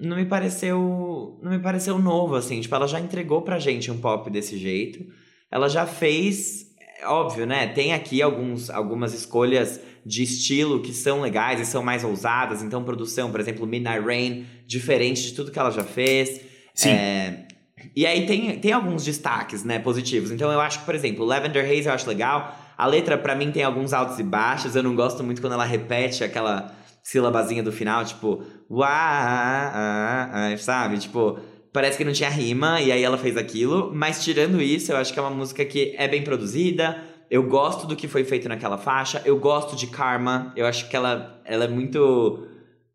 S1: não me pareceu, não me pareceu novo assim, tipo, ela já entregou pra gente um pop desse jeito. Ela já fez, é óbvio, né? Tem aqui alguns, algumas escolhas de estilo que são legais e são mais ousadas. Então, produção, por exemplo, Midnight Rain, diferente de tudo que ela já fez.
S3: Sim.
S1: É... E aí tem, tem alguns destaques, né, positivos. Então eu acho que, por exemplo, Lavender Haze eu acho legal. A letra, para mim, tem alguns altos e baixos. Eu não gosto muito quando ela repete aquela sílabazinha do final, tipo, uá, sabe? Tipo, parece que não tinha rima e aí ela fez aquilo. Mas tirando isso, eu acho que é uma música que é bem produzida. Eu gosto do que foi feito naquela faixa. Eu gosto de Karma. Eu acho que ela, ela é muito,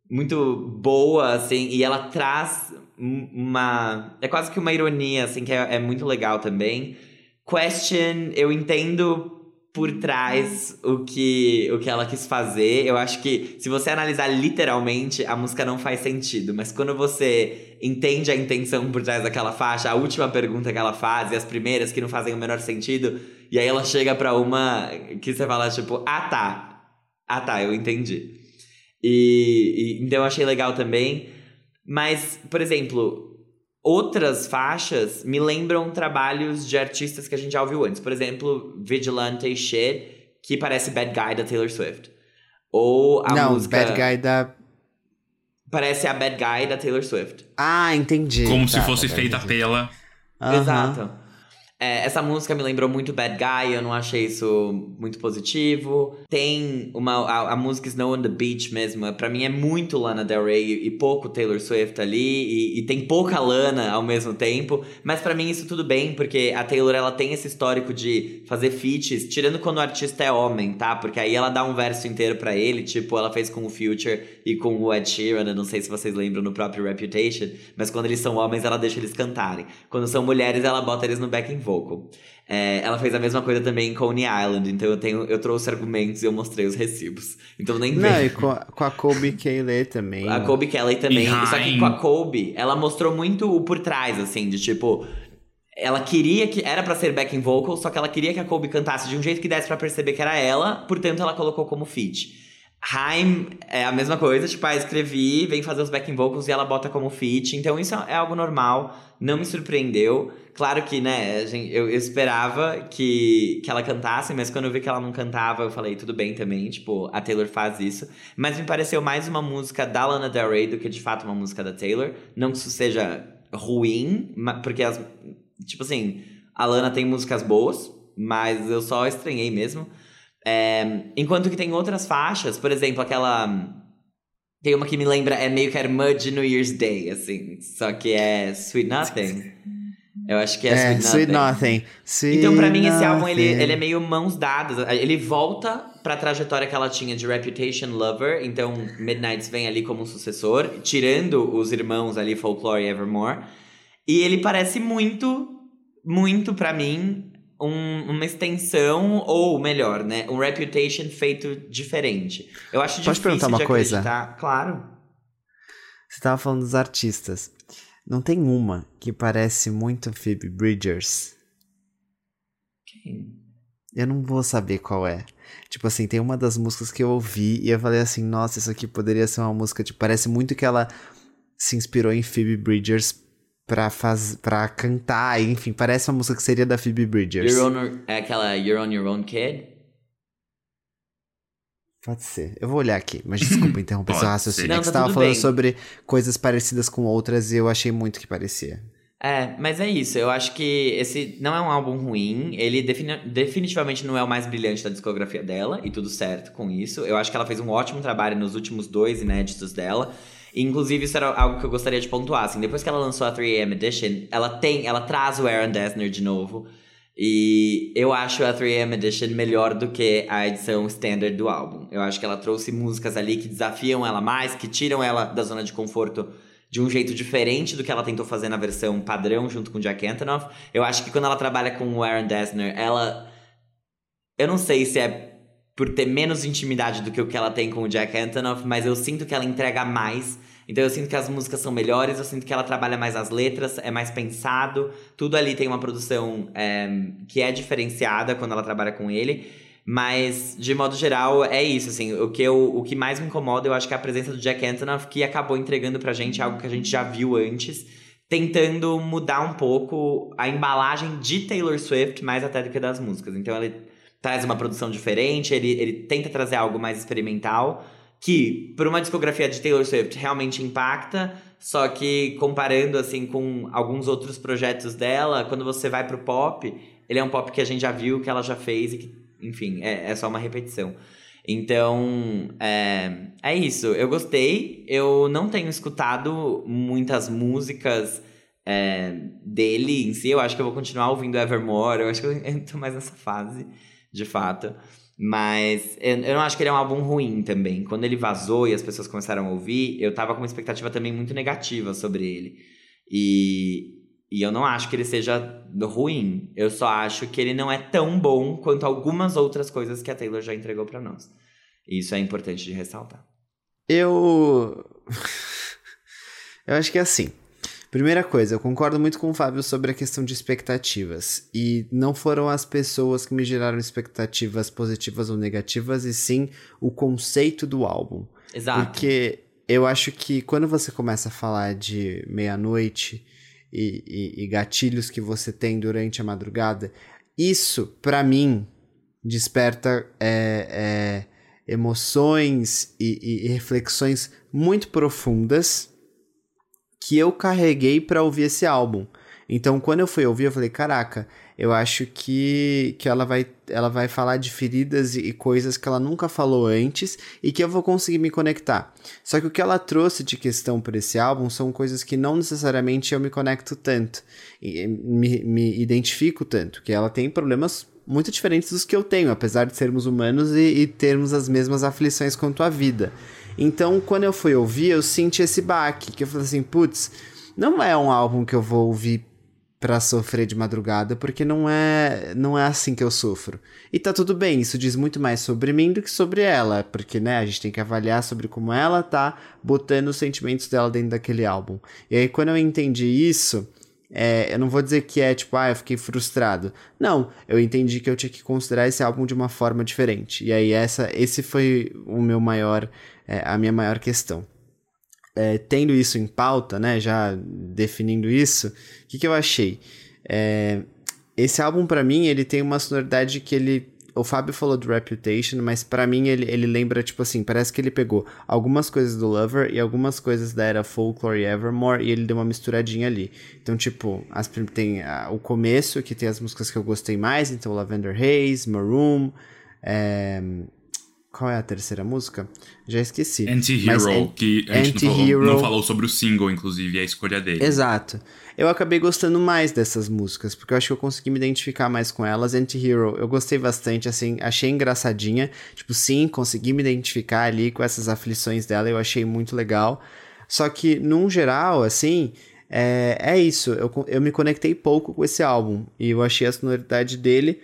S1: muito boa, assim. E ela traz uma. É quase que uma ironia, assim, que é, é muito legal também. Question, eu entendo por trás o que, o que ela quis fazer. Eu acho que, se você analisar literalmente, a música não faz sentido. Mas quando você entende a intenção por trás daquela faixa, a última pergunta que ela faz e as primeiras que não fazem o menor sentido, e aí ela chega pra uma que você fala, tipo, ah tá. Ah tá, eu entendi. E, e então eu achei legal também. Mas, por exemplo, outras faixas me lembram trabalhos de artistas que a gente já ouviu antes. Por exemplo, Vigilante Shit, que parece Bad Guy da Taylor Swift. Ou a
S2: Não,
S1: música.
S2: Bad Guy da.
S1: Parece a Bad Guy da Taylor Swift.
S2: Ah, entendi.
S3: Como
S2: Tá,
S3: se fosse
S2: tá,
S3: feita
S2: entendi.
S3: pela.
S2: Aham.
S1: Exato. É, essa música me lembrou muito Bad Guy, eu não achei isso muito positivo. Tem uma. A, a música Snow on the Beach mesmo, pra mim é muito Lana Del Rey e, pouco Taylor Swift ali. E, e tem pouca Lana ao mesmo tempo. Mas pra mim isso tudo bem, porque a Taylor ela tem esse histórico de fazer feats, tirando quando o artista é homem, tá? Porque aí ela dá um verso inteiro pra ele, tipo ela fez com o Future e com o Ed Sheeran, eu não sei se vocês lembram no próprio Reputation, mas quando eles são homens ela deixa eles cantarem. Quando são mulheres ela bota eles no backing vocal. É, ela fez a mesma coisa também em Coney Island, então eu, tenho, eu trouxe argumentos e eu mostrei os recibos. Então nem
S2: Não,
S1: vem.
S2: e com a, com a Kobe Kaylee também.
S1: A Kobe Kelly também.
S3: E
S1: Só que com a Kobe, ela mostrou muito o por trás, assim, de tipo. Ela queria que. Era pra ser backing vocal, só que ela queria que a Kobe cantasse de um jeito que desse pra perceber que era ela, portanto ela colocou como feat. Haim é a mesma coisa, tipo, ah, escrevi, vem fazer os backing vocals e ela bota como feat. Então isso é algo normal, não me surpreendeu. Claro que, né, eu, esperava que, que ela cantasse, mas quando eu vi que ela não cantava, eu falei, tudo bem também, tipo, a Taylor faz isso. Mas me pareceu mais uma música da Lana Del Rey do que de fato uma música da Taylor. Não que isso seja ruim, porque as. Tipo assim, a Lana tem músicas boas, mas eu só estranhei mesmo. É, enquanto que tem outras faixas, por exemplo, aquela. Tem uma que me lembra, é meio que a irmã de New Year's Day, assim. Só que é Sweet Nothing. Eu acho que é,
S2: É,
S1: Sweet Nothing.
S2: Sweet
S1: Então, pra mim, esse álbum, ele, ele é meio mãos dadas. Ele volta pra trajetória que ela tinha de Reputation Lover. Então, Midnights vem ali como um sucessor, tirando os irmãos ali, Folklore e Evermore. E ele parece muito, muito pra mim, um- uma extensão, ou melhor, né? Um Reputation feito diferente. Eu acho
S2: Posso
S1: difícil
S2: perguntar uma
S1: de
S2: coisa?
S1: acreditar. Claro.
S2: Você tava falando dos artistas. Não tem uma que parece muito Phoebe Bridgers?
S1: Quem?
S2: Eu não vou saber qual é. Tipo assim, tem uma das músicas que eu ouvi e eu falei assim, nossa, isso aqui poderia ser uma música, tipo, parece muito que ela se inspirou em Phoebe Bridgers pra, faz... pra cantar, enfim, parece uma música que seria da Phoebe Bridgers.
S1: É aquela You're on Your Own Kid?
S2: Pode ser. Eu vou olhar aqui, mas desculpa interromper seu raciocínio. É
S1: Não,
S2: que você
S1: tá
S2: tava falando
S1: bem.
S2: sobre coisas parecidas com outras e eu achei muito que parecia.
S1: É, mas é isso. Eu acho que esse não é um álbum ruim. Ele defini- definitivamente não é o mais brilhante da discografia dela, e tudo certo com isso. Eu acho que ela fez um ótimo trabalho nos últimos dois inéditos dela. Inclusive, isso era algo que eu gostaria de pontuar. Assim, depois que ela lançou a 3AM Edition, ela tem, ela traz o Aaron Dessner de novo. E eu acho a 3AM Edition melhor do que a edição standard do álbum. Eu acho que ela trouxe músicas ali que desafiam ela mais, que tiram ela da zona de conforto de um jeito diferente do que ela tentou fazer na versão padrão junto com Jack Antonoff. Eu acho que quando ela trabalha com o Aaron Dessner, ela. Eu não sei se é por ter menos intimidade do que o que ela tem com o Jack Antonoff, mas eu sinto que ela entrega mais. Então eu sinto que as músicas são melhores, eu sinto que ela trabalha mais as letras, é mais pensado. Tudo ali tem uma produção é, que é diferenciada quando ela trabalha com ele. Mas, de modo geral, é isso, assim. O que, eu, o que mais me incomoda, eu acho que é a presença do Jack Antonoff, que acabou entregando pra gente algo que a gente já viu antes, tentando mudar um pouco a embalagem de Taylor Swift, mais até do que das músicas. Então ele traz uma produção diferente, ele, ele tenta trazer algo mais experimental, que, por uma discografia de Taylor Swift, realmente impacta, só que comparando, assim, com alguns outros projetos dela, quando você vai pro pop, ele é um pop que a gente já viu, que ela já fez e que enfim, é, é só uma repetição. Então, é, é isso. Eu gostei. Eu não tenho escutado muitas músicas é, dele em si. Eu acho que eu vou continuar ouvindo Evermore. Eu acho que eu, eu tô mais nessa fase, de fato. Mas eu, não acho que ele é um álbum ruim também. Quando ele vazou e as pessoas começaram a ouvir, eu tava com uma expectativa também muito negativa sobre ele. E, e eu não acho que ele seja ruim. Eu só acho que ele não é tão bom quanto algumas outras coisas que a Taylor já entregou pra nós. E isso é importante de ressaltar.
S2: Eu. eu acho que é assim. Primeira coisa, eu concordo muito com o Fábio sobre a questão de expectativas. E não foram as pessoas que me geraram expectativas positivas ou negativas, e sim o conceito do álbum.
S1: Exato.
S2: Porque eu acho que quando você começa a falar de meia-noite e, e, e, gatilhos que você tem durante a madrugada, isso, para mim, desperta é, é, emoções e, e reflexões muito profundas que eu carreguei para ouvir esse álbum. Então, quando eu fui ouvir, eu falei: caraca, eu acho que, que ela, vai, ela vai falar de feridas e, e coisas que ela nunca falou antes e que eu vou conseguir me conectar. Só que o que ela trouxe de questão para esse álbum são coisas que não necessariamente eu me conecto tanto, e me, me identifico tanto, que ela tem problemas muito diferentes dos que eu tenho, apesar de sermos humanos e, e termos as mesmas aflições quanto a vida. Então, quando eu fui ouvir, eu senti esse baque, que eu falei assim, putz, não é um álbum que eu vou ouvir para sofrer de madrugada, porque não é não é assim que eu sofro. E tá tudo bem, isso diz muito mais sobre mim do que sobre ela, porque né, a gente tem que avaliar sobre como ela tá botando os sentimentos dela dentro daquele álbum. E aí quando eu entendi isso, é, eu não vou dizer que é tipo, ah, eu fiquei frustrado. Não, eu entendi que eu tinha que considerar esse álbum de uma forma diferente. E aí essa esse foi o meu maior é, a minha maior questão é, tendo isso em pauta, né, já definindo isso, o que, que eu achei? É, esse álbum, para mim, ele tem uma sonoridade que ele. O Fábio falou do Reputation, mas para mim ele, ele lembra, tipo assim, parece que ele pegou algumas coisas do Lover e algumas coisas da era Folklore e Evermore e ele deu uma misturadinha ali. Então, tipo, as, tem a, o começo, que tem as músicas que eu gostei mais, então Lavender Haze, Maroon, é, qual é a terceira música? Já esqueci.
S3: Anti-Hero, que a gente não falou, não falou, sobre o single, inclusive, a escolha dele.
S2: Exato. Eu acabei gostando mais dessas músicas, porque eu acho que eu consegui me identificar mais com elas. Anti-Hero, eu gostei bastante, assim, achei engraçadinha. Tipo, sim, consegui me identificar ali com essas aflições dela, eu achei muito legal. Só que, num geral, assim, é, é isso. Eu, eu me conectei pouco com esse álbum, e eu achei a sonoridade dele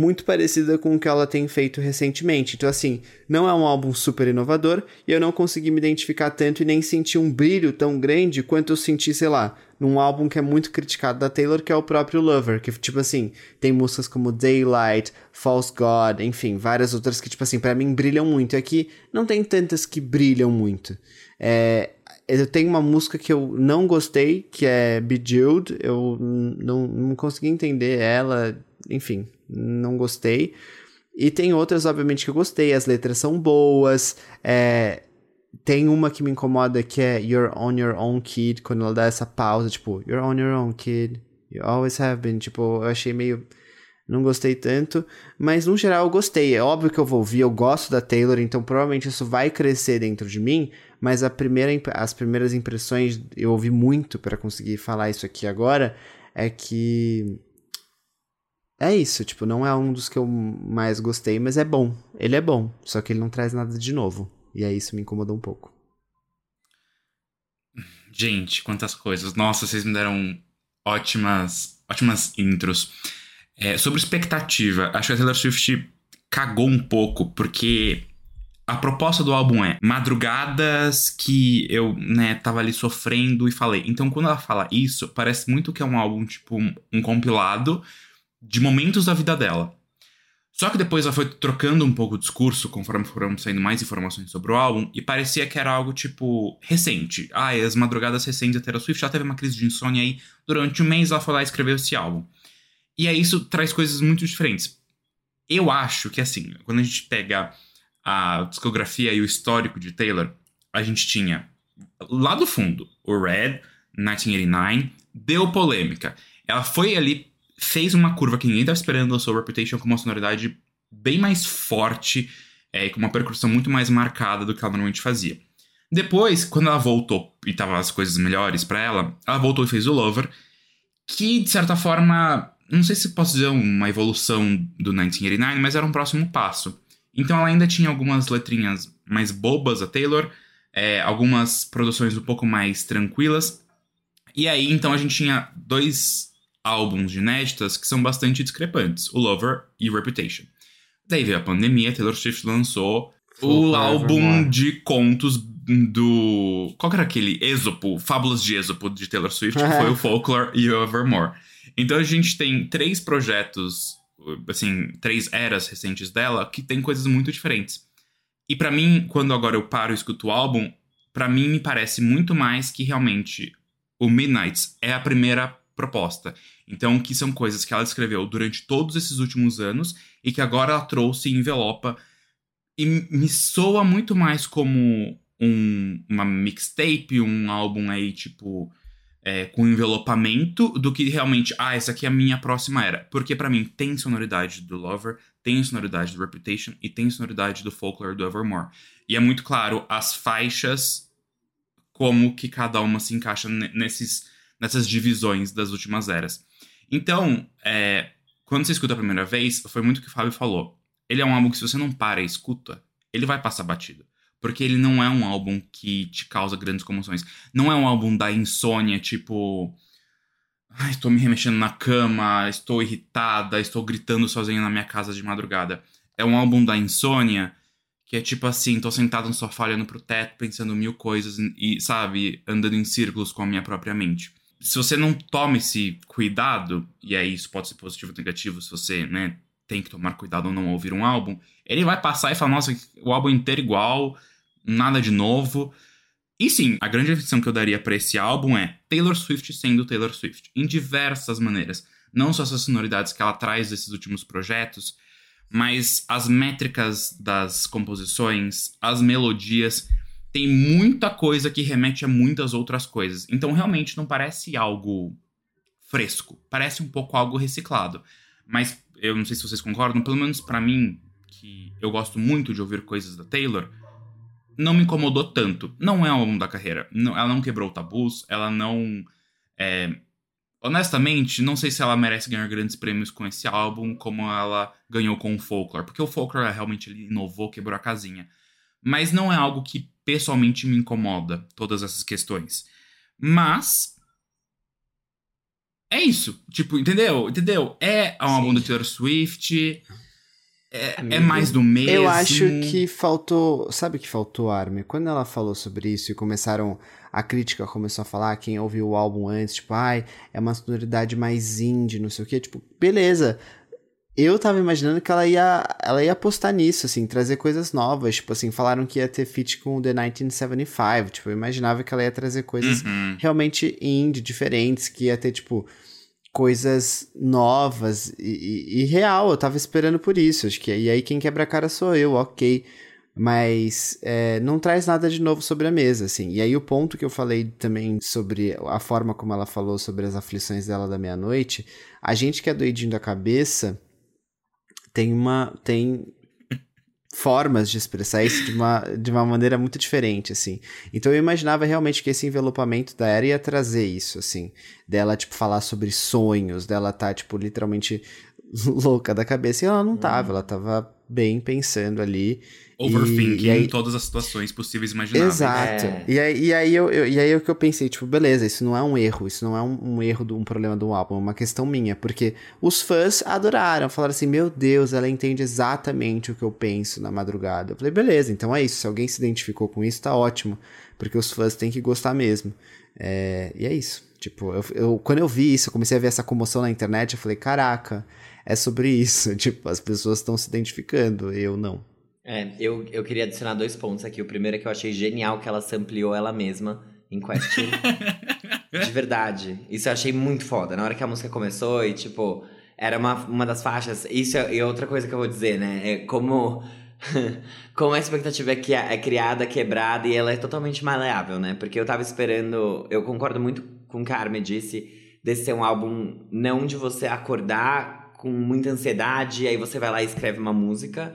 S2: muito parecida com o que ela tem feito recentemente. Então, assim, não é um álbum super inovador e eu não consegui me identificar tanto e nem senti um brilho tão grande quanto eu senti, sei lá, num álbum que é muito criticado da Taylor, que é o próprio Lover, que, tipo assim, tem músicas como Daylight, False God, enfim, várias outras que, tipo assim, para mim brilham muito. E aqui não tem tantas que brilham muito. É, eu tenho uma música que eu não gostei, que é Bejeweled, eu não, não consegui entender ela, enfim, não gostei. E tem outras, obviamente, que eu gostei. As letras são boas. É, tem uma que me incomoda que é You're on your own kid, quando ela dá essa pausa, tipo, You're on your own kid, you always have been. Tipo, eu achei meio. Não gostei tanto, mas no geral eu gostei. É óbvio que eu vou ouvir, eu gosto da Taylor, então provavelmente isso vai crescer dentro de mim. Mas a primeira, as primeiras impressões, eu ouvi muito para conseguir falar isso aqui agora, é que é isso, tipo, não é um dos que eu mais gostei, mas é bom. Ele é bom, só que ele não traz nada de novo. E aí isso me incomodou um pouco.
S3: Gente, quantas coisas. Nossa, vocês me deram ótimas, ótimas intros. É, sobre expectativa, acho que a Taylor Swift cagou um pouco, porque a proposta do álbum é madrugadas que eu, né, tava ali sofrendo e falei. Então, quando ela fala isso, parece muito que é um álbum, tipo, um, um compilado de momentos da vida dela. Só que depois ela foi trocando um pouco o discurso conforme foram saindo mais informações sobre o álbum e parecia que era algo tipo recente. Ah, as madrugadas recentes da Taylor Swift já teve uma crise de insônia aí durante um mês ela foi lá e escreveu esse álbum. E aí isso traz coisas muito diferentes. Eu acho que assim, quando a gente pega a discografia e o histórico de Taylor, a gente tinha lá do fundo o Red, 1989, deu polêmica. Ela foi ali fez uma curva que ninguém estava esperando sua Reputation com uma sonoridade bem mais forte é, com uma percussão muito mais marcada do que ela normalmente fazia. Depois, quando ela voltou e tava as coisas melhores para ela, ela voltou e fez o Lover, que de certa forma, não sei se posso dizer uma evolução do 1989, mas era um próximo passo. Então ela ainda tinha algumas letrinhas mais bobas, a Taylor, é, algumas produções um pouco mais tranquilas. E aí, então a gente tinha dois álbuns de inéditas que são bastante discrepantes, o Lover e Reputation. Daí veio a pandemia, Taylor Swift lançou o álbum de contos do. Qual era aquele? Esopo, Fábulas de Esopo de Taylor Swift, que foi o Folklore e o Evermore. Então a gente tem três projetos, assim, três eras recentes dela que tem coisas muito diferentes. E para mim, quando agora eu paro e escuto o álbum, para mim me parece muito mais que realmente o Midnights é a primeira proposta. Então, que são coisas que ela escreveu durante todos esses últimos anos e que agora ela trouxe e envelopa. E me soa muito mais como um, uma mixtape, um álbum aí, tipo, é, com envelopamento, do que realmente, ah, essa aqui é a minha próxima era. Porque para mim tem sonoridade do Lover, tem sonoridade do Reputation e tem sonoridade do Folklore do Evermore. E é muito claro as faixas, como que cada uma se encaixa nesses, nessas divisões das últimas eras. Então, é, quando você escuta a primeira vez, foi muito o que o Fábio falou. Ele é um álbum que se você não para e escuta, ele vai passar batido. Porque ele não é um álbum que te causa grandes comoções. Não é um álbum da insônia, tipo. Ai, estou me remexendo na cama, estou irritada, estou gritando sozinha na minha casa de madrugada. É um álbum da insônia que é tipo assim, tô sentado no sofá olhando pro teto, pensando mil coisas e, sabe, andando em círculos com a minha própria mente. Se você não toma esse cuidado, e aí isso pode ser positivo ou negativo, se você, né, tem que tomar cuidado ou não ouvir um álbum, ele vai passar e falar, nossa, o álbum inteiro igual, nada de novo. E sim, a grande definição que eu daria para esse álbum é Taylor Swift sendo Taylor Swift, em diversas maneiras. Não só essas sonoridades que ela traz desses últimos projetos, mas as métricas das composições, as melodias, tem muita coisa que remete a muitas outras coisas. Então realmente não parece algo fresco, parece um pouco algo reciclado. Mas eu não sei se vocês concordam, pelo menos para mim, que eu gosto muito de ouvir coisas da Taylor, não me incomodou tanto. Não é um álbum da carreira. Não, ela não quebrou tabus, ela não. É... Honestamente, não sei se ela merece ganhar grandes prêmios com esse álbum, como ela ganhou com o Folklore, porque o Folklore realmente inovou, quebrou a casinha. Mas não é algo que pessoalmente me incomoda, todas essas questões. Mas. É isso. Tipo, entendeu? Entendeu? É um álbum do Taylor Swift. É, é, mais do mesmo.
S2: Eu acho que faltou. Sabe o que faltou, Armin? Quando ela falou sobre isso e começaram. A crítica começou a falar, quem ouviu o álbum antes, tipo, ai, é uma sonoridade mais indie, não sei o quê. Tipo, beleza. Eu tava imaginando que ela ia, ela ia apostar nisso, assim, trazer coisas novas. Tipo assim, falaram que ia ter feat com o The 1975. Tipo, eu imaginava que ela ia trazer coisas
S3: uhum.
S2: realmente indie, diferentes, que ia ter, tipo coisas novas e, e, e, real. Eu tava esperando por isso. Acho que e aí quem quebra a cara sou eu, ok. Mas é, não traz nada de novo sobre a mesa, assim. E aí o ponto que eu falei também sobre a forma como ela falou sobre as aflições dela da meia-noite, a gente que é doidinho da cabeça tem uma tem formas de expressar isso de uma, de uma maneira muito diferente, assim. Então eu imaginava realmente que esse envelopamento da era ia trazer isso, assim. Dela, tipo, falar sobre sonhos, dela tá, tipo, literalmente louca da cabeça. E ela não tava, uhum. ela tava bem pensando ali.
S3: Overthinking e, aí, em todas as situações possíveis e imagináveis.
S2: Exato. É. E, aí, e, aí eu, eu, e aí o que eu pensei, tipo, beleza, isso não é um erro, isso não é um, um erro, de um problema do álbum, é uma questão minha, porque os fãs adoraram, falaram assim, meu Deus, ela entende exatamente o que eu penso na madrugada. Eu falei, beleza, então é isso, se alguém se identificou com isso, tá ótimo, porque os fãs têm que gostar mesmo. É, e é isso. Tipo, eu, eu, quando eu vi isso, eu comecei a ver essa comoção na internet, eu falei, caraca, é sobre isso. Tipo, as pessoas estão se identificando, eu não.
S1: É, eu, eu queria adicionar dois pontos aqui. O primeiro é que eu achei genial que ela ampliou ela mesma em Question. De verdade. Isso eu achei muito foda. Na hora que a música começou e, tipo, era uma, uma das faixas. Isso é, é outra coisa que eu vou dizer, né? É como. como a expectativa é, é criada, quebrada e ela é totalmente maleável, né? Porque eu tava esperando. Eu concordo muito com o que a Armin disse, desse ser um álbum não de você acordar com muita ansiedade e aí você vai lá e escreve uma música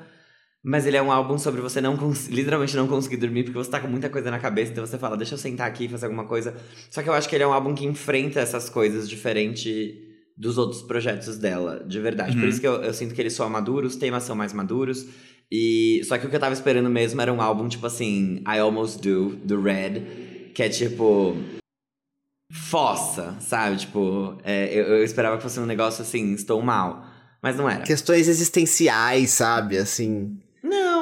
S1: mas ele é um álbum sobre você não literalmente não conseguir dormir porque você tá com muita coisa na cabeça, então você fala, deixa eu sentar aqui e fazer alguma coisa. Só que eu acho que ele é um álbum que enfrenta essas coisas diferente dos outros projetos dela, de verdade. Uhum. Por isso que eu, eu, sinto que eles são maduros, os temas são mais maduros. E só que o que eu tava esperando mesmo era um álbum tipo assim, I Almost Do, do Red, que é tipo fossa, sabe? Tipo, é, eu, eu esperava que fosse um negócio assim, estou mal. Mas não era.
S2: Questões existenciais, sabe? Assim.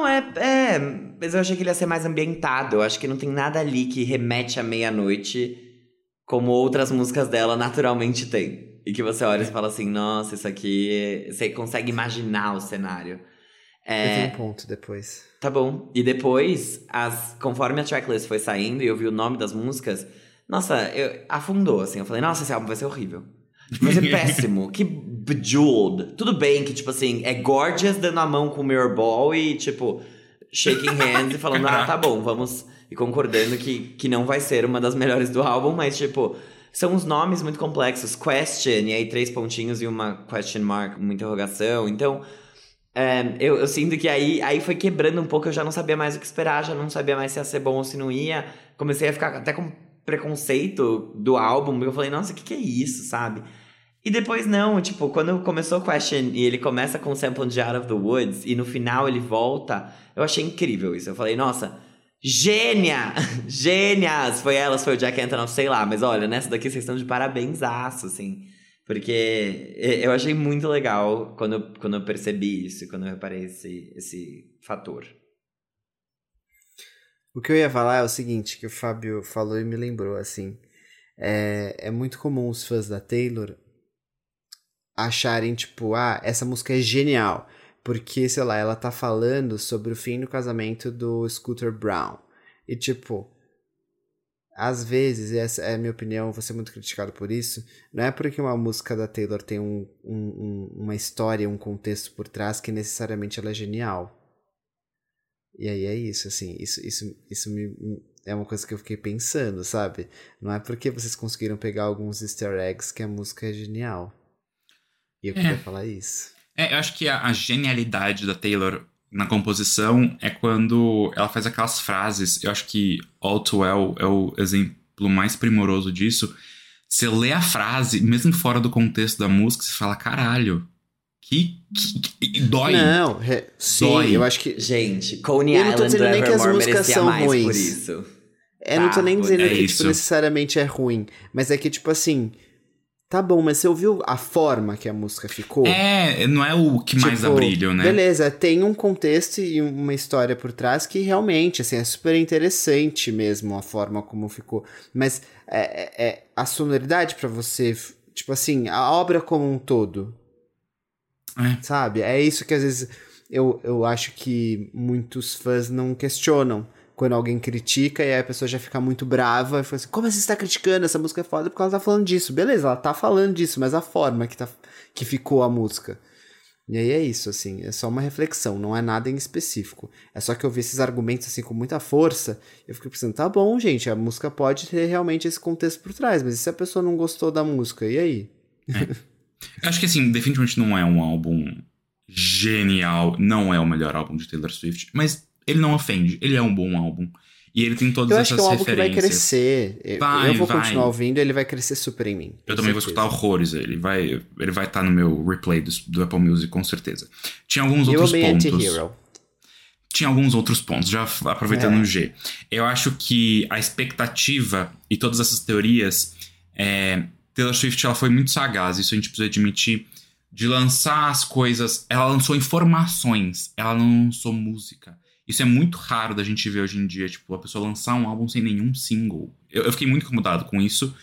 S1: Não, é, é. Mas eu achei que ele ia ser mais ambientado. Eu acho que não tem nada ali que remete à meia-noite, como outras músicas dela naturalmente tem. E que você olha e fala assim, nossa, isso aqui. Você consegue imaginar o cenário.
S2: É... Eu tenho um ponto depois.
S1: Tá bom. E depois, as, conforme a tracklist foi saindo e eu vi o nome das músicas, nossa, eu, afundou, assim. Eu falei, nossa, esse álbum vai ser horrível. Vai ser péssimo. Que bejeweled. Tudo bem que, tipo assim, é gorgeous dando a mão com o Mirror Ball e, tipo, shaking hands e falando, ah, tá bom, vamos. E concordando que, que não vai ser uma das melhores do álbum, mas, tipo, são uns nomes muito complexos. Question, e aí três pontinhos e uma question mark, uma interrogação. Então, é, eu, eu, sinto que aí, aí foi quebrando um pouco, eu já não sabia mais o que esperar, já não sabia mais se ia ser bom ou se não ia. Comecei a ficar até com preconceito do álbum, eu falei, nossa, o que, que é isso, sabe? E depois não, tipo, quando começou o Question e ele começa com o sample de Out of the Woods e no final ele volta, eu achei incrível isso. Eu falei, nossa, gênia! Gênias! Foi elas, foi o Jack Antonoff, sei lá, mas olha, nessa daqui vocês estão de parabéns aço, assim. Porque eu achei muito legal quando eu, quando eu percebi isso, quando eu reparei esse, esse fator.
S2: O que eu ia falar é o seguinte, que o Fábio falou e me lembrou, assim. É, é muito comum os fãs da Taylor acharem, tipo, ah, essa música é genial. Porque, sei lá, ela tá falando sobre o fim do casamento do Scooter Brown. E, tipo, às vezes, e essa é a minha opinião, vou ser muito criticado por isso, não é porque uma música da Taylor tem um, um, uma história, um contexto por trás que necessariamente ela é genial. E aí é isso, assim, isso, isso, isso me, é uma coisa que eu fiquei pensando, sabe? Não é porque vocês conseguiram pegar alguns easter eggs que a música é genial. E eu é. queria falar isso.
S3: É, eu acho que a, a genialidade da Taylor na composição é quando ela faz aquelas frases. Eu acho que All Too Well é o exemplo mais primoroso disso. Você lê a frase, mesmo fora do contexto da música, você fala, caralho, que, que, que dói.
S2: Não, re, sim, dói. eu acho que.
S1: Gente, Coney eu Island não tô dizendo nem que as músicas são ruins. Por isso.
S2: É, tá, não tô nem dizendo é que tipo, necessariamente é ruim, mas é que tipo assim, Tá bom, mas você ouviu a forma que a música ficou?
S3: É, não é o que tipo, mais dá brilho, né?
S2: Beleza, tem um contexto e uma história por trás que realmente, assim, é super interessante mesmo a forma como ficou. Mas é, é, é a sonoridade para você, tipo assim, a obra como um todo. É. Sabe? É isso que às vezes eu, eu acho que muitos fãs não questionam quando alguém critica e aí a pessoa já fica muito brava e fala assim: como você está criticando? Essa música é foda porque ela tá falando disso. Beleza, ela tá falando disso, mas a forma que, tá, que ficou a música. E aí é isso, assim, é só uma reflexão, não é nada em específico. É só que eu vi esses argumentos assim com muita força, eu fiquei pensando, tá bom, gente, a música pode ter realmente esse contexto por trás, mas e se a pessoa não gostou da música, e aí?
S3: É. Acho que assim, definitivamente não é um álbum genial, não é o melhor álbum de Taylor Swift, mas ele não ofende, ele é um bom álbum. E ele tem todas essas referências. Eu acho que é um álbum que vai
S2: crescer. Vai, eu vou vai. continuar ouvindo, ele vai crescer super em mim.
S3: Eu também certeza. vou escutar horrores. Ele vai ele vai estar tá no meu replay do, do, Apple Music, com certeza. Tinha alguns eu outros pontos. Hero. Tinha alguns outros pontos, já aproveitando é. o G. Eu acho que a expectativa e todas essas teorias. É, Taylor Swift ela foi muito sagaz, isso a gente precisa admitir. De lançar as coisas. Ela lançou informações, ela não lançou música. Isso é muito raro da gente ver hoje em dia, tipo, a pessoa lançar um álbum sem nenhum single. Eu, eu fiquei muito incomodado com isso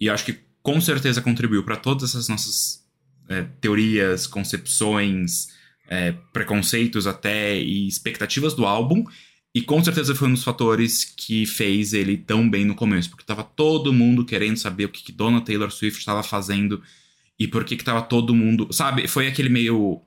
S3: e acho que com certeza contribuiu para todas essas nossas é, teorias, concepções, é, preconceitos até e expectativas do álbum. E com certeza foi um dos fatores que fez ele tão bem no começo, porque tava todo mundo querendo saber o que, que Dona Taylor Swift estava fazendo e por que que tava todo mundo, sabe? Foi aquele meio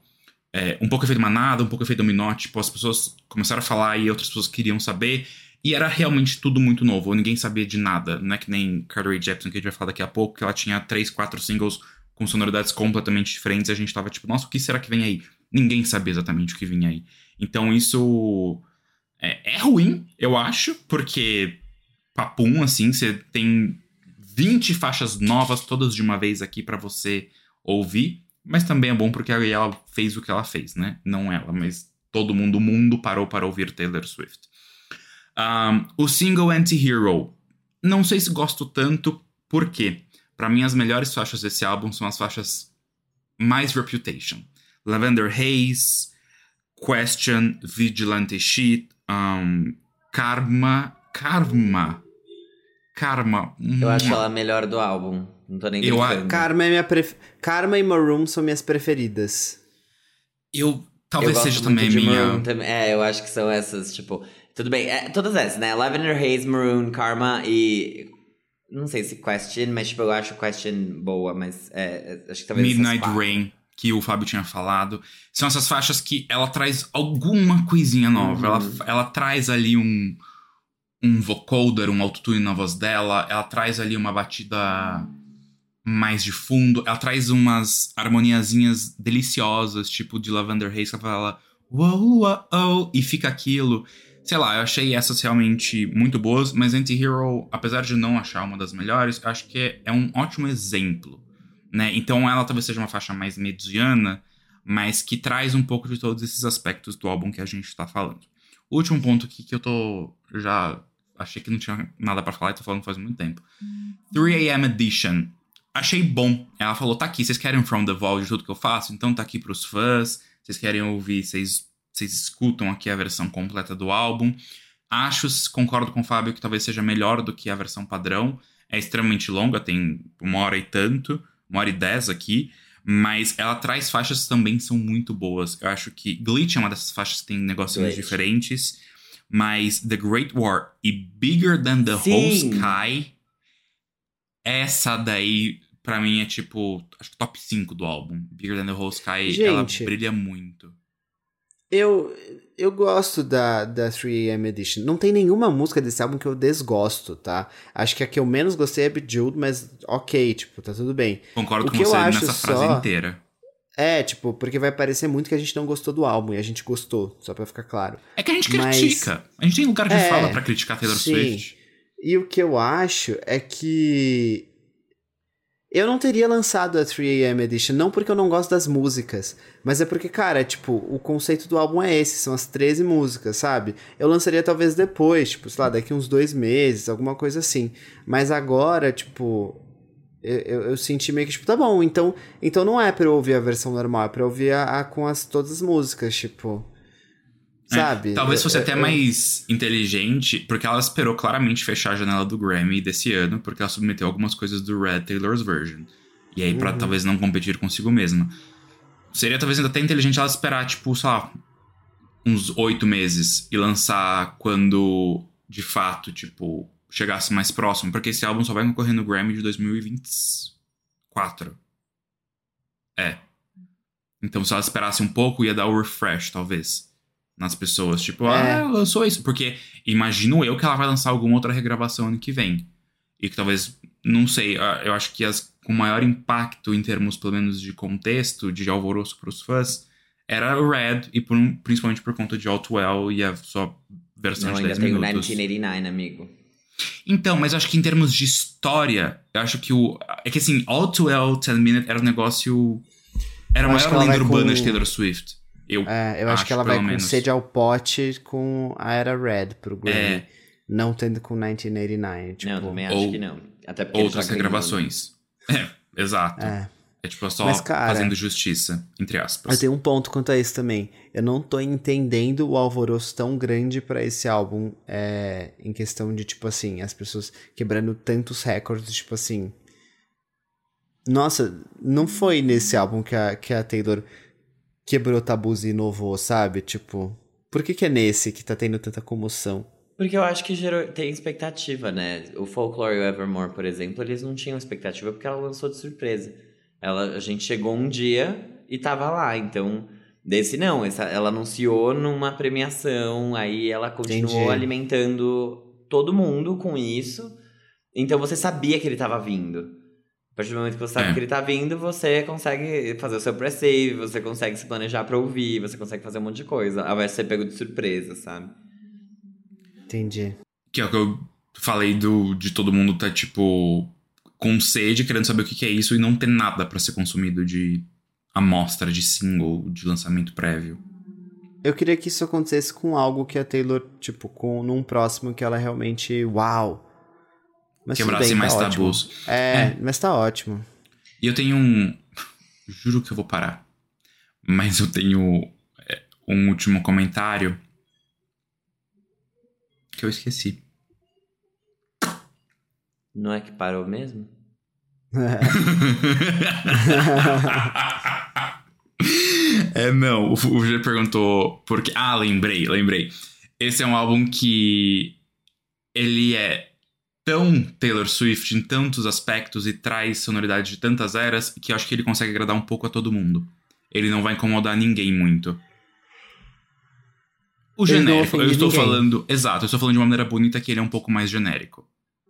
S3: é, um pouco efeito manada, um pouco efeito dominó, tipo, as pessoas começaram a falar e outras pessoas queriam saber. E era realmente tudo muito novo, ninguém sabia de nada. Não é que nem Carly Jepsen, que a gente vai falar daqui a pouco, que ela tinha três, quatro singles com sonoridades completamente diferentes e a gente tava tipo, nossa, o que será que vem aí? Ninguém sabia exatamente o que vinha aí. Então isso é, é ruim, eu acho, porque papum, assim, você tem 20 faixas novas todas de uma vez aqui para você ouvir. Mas também é bom porque ela fez o que ela fez, né? Não ela, mas todo mundo, o mundo parou para ouvir Taylor Swift. Um, o single Anti-Hero. Não sei se gosto tanto, porque para mim as melhores faixas desse álbum são as faixas mais Reputation. Lavender Haze, Question, Vigilante Sheet, um, Karma. Karma. Karma.
S1: Eu acho ela a melhor do álbum. Não tô nem
S2: eu, Karma, é minha pref... Karma e Maroon são minhas preferidas.
S3: Eu Talvez
S1: eu
S3: seja também minha.
S1: Maroon. É, eu acho que são essas, tipo. Tudo bem, é, todas essas, né? Lavender Haze, Maroon, Karma e. Não sei se Question, mas tipo, eu acho Question boa, mas é, é, acho que talvez.
S3: Midnight. Rain, que o Fábio tinha falado. São essas faixas que ela traz alguma coisinha nova. Ela,
S1: Uhum.
S3: ela traz ali um, um vocoder, um autotune na voz dela. Ela traz ali uma batida mais de fundo. Ela traz umas harmoniazinhas deliciosas, tipo de Lavender Haze, que ela fala uou, uou, uou, e fica aquilo. Sei lá, eu achei essas realmente muito boas, mas Anti-Hero, apesar de não achar uma das melhores, acho que é, um ótimo exemplo, né? Então ela talvez seja uma faixa mais mediana, mas que traz um pouco de todos esses aspectos do álbum que a gente tá falando. O último ponto aqui que eu tô já achei que não tinha nada pra falar e tô falando faz muito tempo. 3am Edition. Achei bom. Ela falou: tá aqui, vocês querem From the Vault de tudo que eu faço? Então tá aqui pros fãs. Vocês querem ouvir, vocês, vocês escutam aqui a versão completa do álbum. Acho, concordo com o Fábio, que talvez seja melhor do que a versão padrão. É extremamente longa, tem uma hora e tanto, uma hora e dez aqui. Mas ela traz faixas que também são muito boas. Eu acho que Glitch é uma dessas faixas que tem
S1: Glitch.
S3: diferentes. Mas The Great War e Bigger Than the
S1: Sim.
S3: Whole Sky, essa daí, pra mim, é tipo, acho que top 5 do álbum. Bigger Than the Whole Sky, ela
S2: Gente.
S3: brilha muito.
S2: Eu, eu gosto da, da 3AM Edition. Não tem nenhuma música desse álbum que eu desgosto, tá? Acho que a que eu menos gostei é Bejeweled, mas ok, tipo, tá tudo bem.
S3: Concordo
S2: O
S3: com você nessa frase
S2: só-
S3: inteira.
S2: É, tipo, porque vai parecer muito que a gente não gostou do álbum, e a gente gostou, só pra ficar claro.
S3: É que a gente
S2: Mas-
S3: critica. A gente tem lugar de
S2: É,
S3: fala pra criticar Taylor
S2: sim.
S3: Swift.
S2: E o que eu acho é que. Eu não teria lançado a 3AM Edition, não porque eu não gosto das músicas, mas é porque, cara, tipo, o conceito do álbum é esse, são as 13 músicas, sabe? Eu lançaria talvez depois, tipo, sei lá, daqui uns dois meses, alguma coisa assim. Mas agora, tipo, eu, eu, eu senti meio que, tipo, tá bom, então, então não é pra eu ouvir a versão normal, é pra eu ouvir a, a com as, todas as músicas, tipo.
S3: É,
S2: Sabe?
S3: talvez fosse
S2: Eu-
S3: até
S2: eu-
S3: mais inteligente, porque ela esperou claramente fechar a janela do Grammy desse ano, porque ela submeteu algumas coisas do Red Taylor's Version. E aí, pra
S2: Uhum.
S3: talvez não competir consigo mesma. Seria talvez até inteligente ela esperar, tipo, sei lá, uns oito meses e lançar quando de fato, tipo, chegasse mais próximo, porque esse álbum só vai concorrer no Grammy de 2024. É. Então, se ela esperasse um pouco, ia dar o refresh, talvez, nas pessoas. Tipo,
S2: É.
S3: ah, lançou isso. Porque imagino eu que ela vai lançar alguma outra regravação ano que vem. E que talvez, não sei, ah, eu acho que as com maior impacto em termos, pelo menos, de contexto, de alvoroço pros fãs, era o Red, e por principalmente por conta de Outwell e a sua versão
S1: Não,
S3: de
S1: ainda
S3: 10
S1: tem o
S3: minutos.
S1: 1989, amigo.
S3: Então, mas acho que em termos de história, eu acho que o. É que assim, All Too Well, 10 Minute era um negócio. Era a maior lenda urbana
S2: com-
S3: de Taylor Swift. Eu,
S2: É, eu acho,
S3: Acho,
S2: que ela vai
S3: pelo
S2: com
S3: menos.
S2: sede ao pote com a Era Red pro Grammy.
S3: É.
S2: Não tendo com 1989. Tipo,
S1: não, também acho
S3: ou-
S1: que não. Até porque
S3: outras
S1: ganhou, né?
S3: regravações. É, exato. É,
S2: É.
S3: tipo só
S2: Mas, cara,
S3: fazendo justiça, entre aspas.
S2: Eu tenho um ponto quanto a isso também. Eu não tô entendendo o alvoroço tão grande pra esse álbum. É, em questão de, tipo assim, as pessoas quebrando tantos recordes, tipo assim. Nossa, não foi nesse álbum que a, que a Taylor quebrou tabus e inovou, sabe? Tipo, por que, que é nesse que tá tendo tanta comoção?
S1: Porque eu acho que gerou, tem expectativa, né? O Folklore e o Evermore, por exemplo, eles não tinham expectativa porque ela lançou de surpresa. Ela, a gente chegou um dia e tava lá, então... Desse não, essa, ela anunciou numa premiação, aí ela continuou
S2: Entendi.
S1: alimentando todo mundo com isso. Então você sabia que ele tava vindo. A partir do momento que você sabe
S3: É.
S1: que ele tá vindo, você consegue fazer o seu pré-save, você consegue se planejar pra ouvir, você consegue fazer um monte de coisa. Ao invés de ser pego de surpresa, sabe?
S2: Entendi.
S3: Que é o que eu falei do, de todo mundo tá, tipo, com sede, querendo saber o que, que é isso e não ter nada pra ser consumido de amostra, de single, de lançamento prévio.
S2: Eu queria que isso acontecesse com algo que a Taylor, tipo, com num próximo que ela realmente. Uau! Mas tudo
S3: Quebrasse
S2: bem, tá
S3: mais
S2: ótimo.
S3: tabus.
S2: É,
S3: É.
S2: mas tá ótimo.
S3: E eu tenho um. Juro que eu vou parar. Mas eu tenho é, um último comentário. Que eu esqueci.
S1: Não é que parou mesmo?
S3: É, não, o, o G perguntou porque. Ah, lembrei, lembrei. Esse é um álbum que ele é tão Taylor Swift em tantos aspectos e traz sonoridade de tantas eras que eu acho que ele consegue agradar um pouco a todo mundo. Ele não vai incomodar ninguém muito. O
S2: Ele
S3: genérico, eu estou
S2: ninguém.
S3: falando. Exato, eu estou falando de uma maneira bonita que ele é um pouco mais genérico.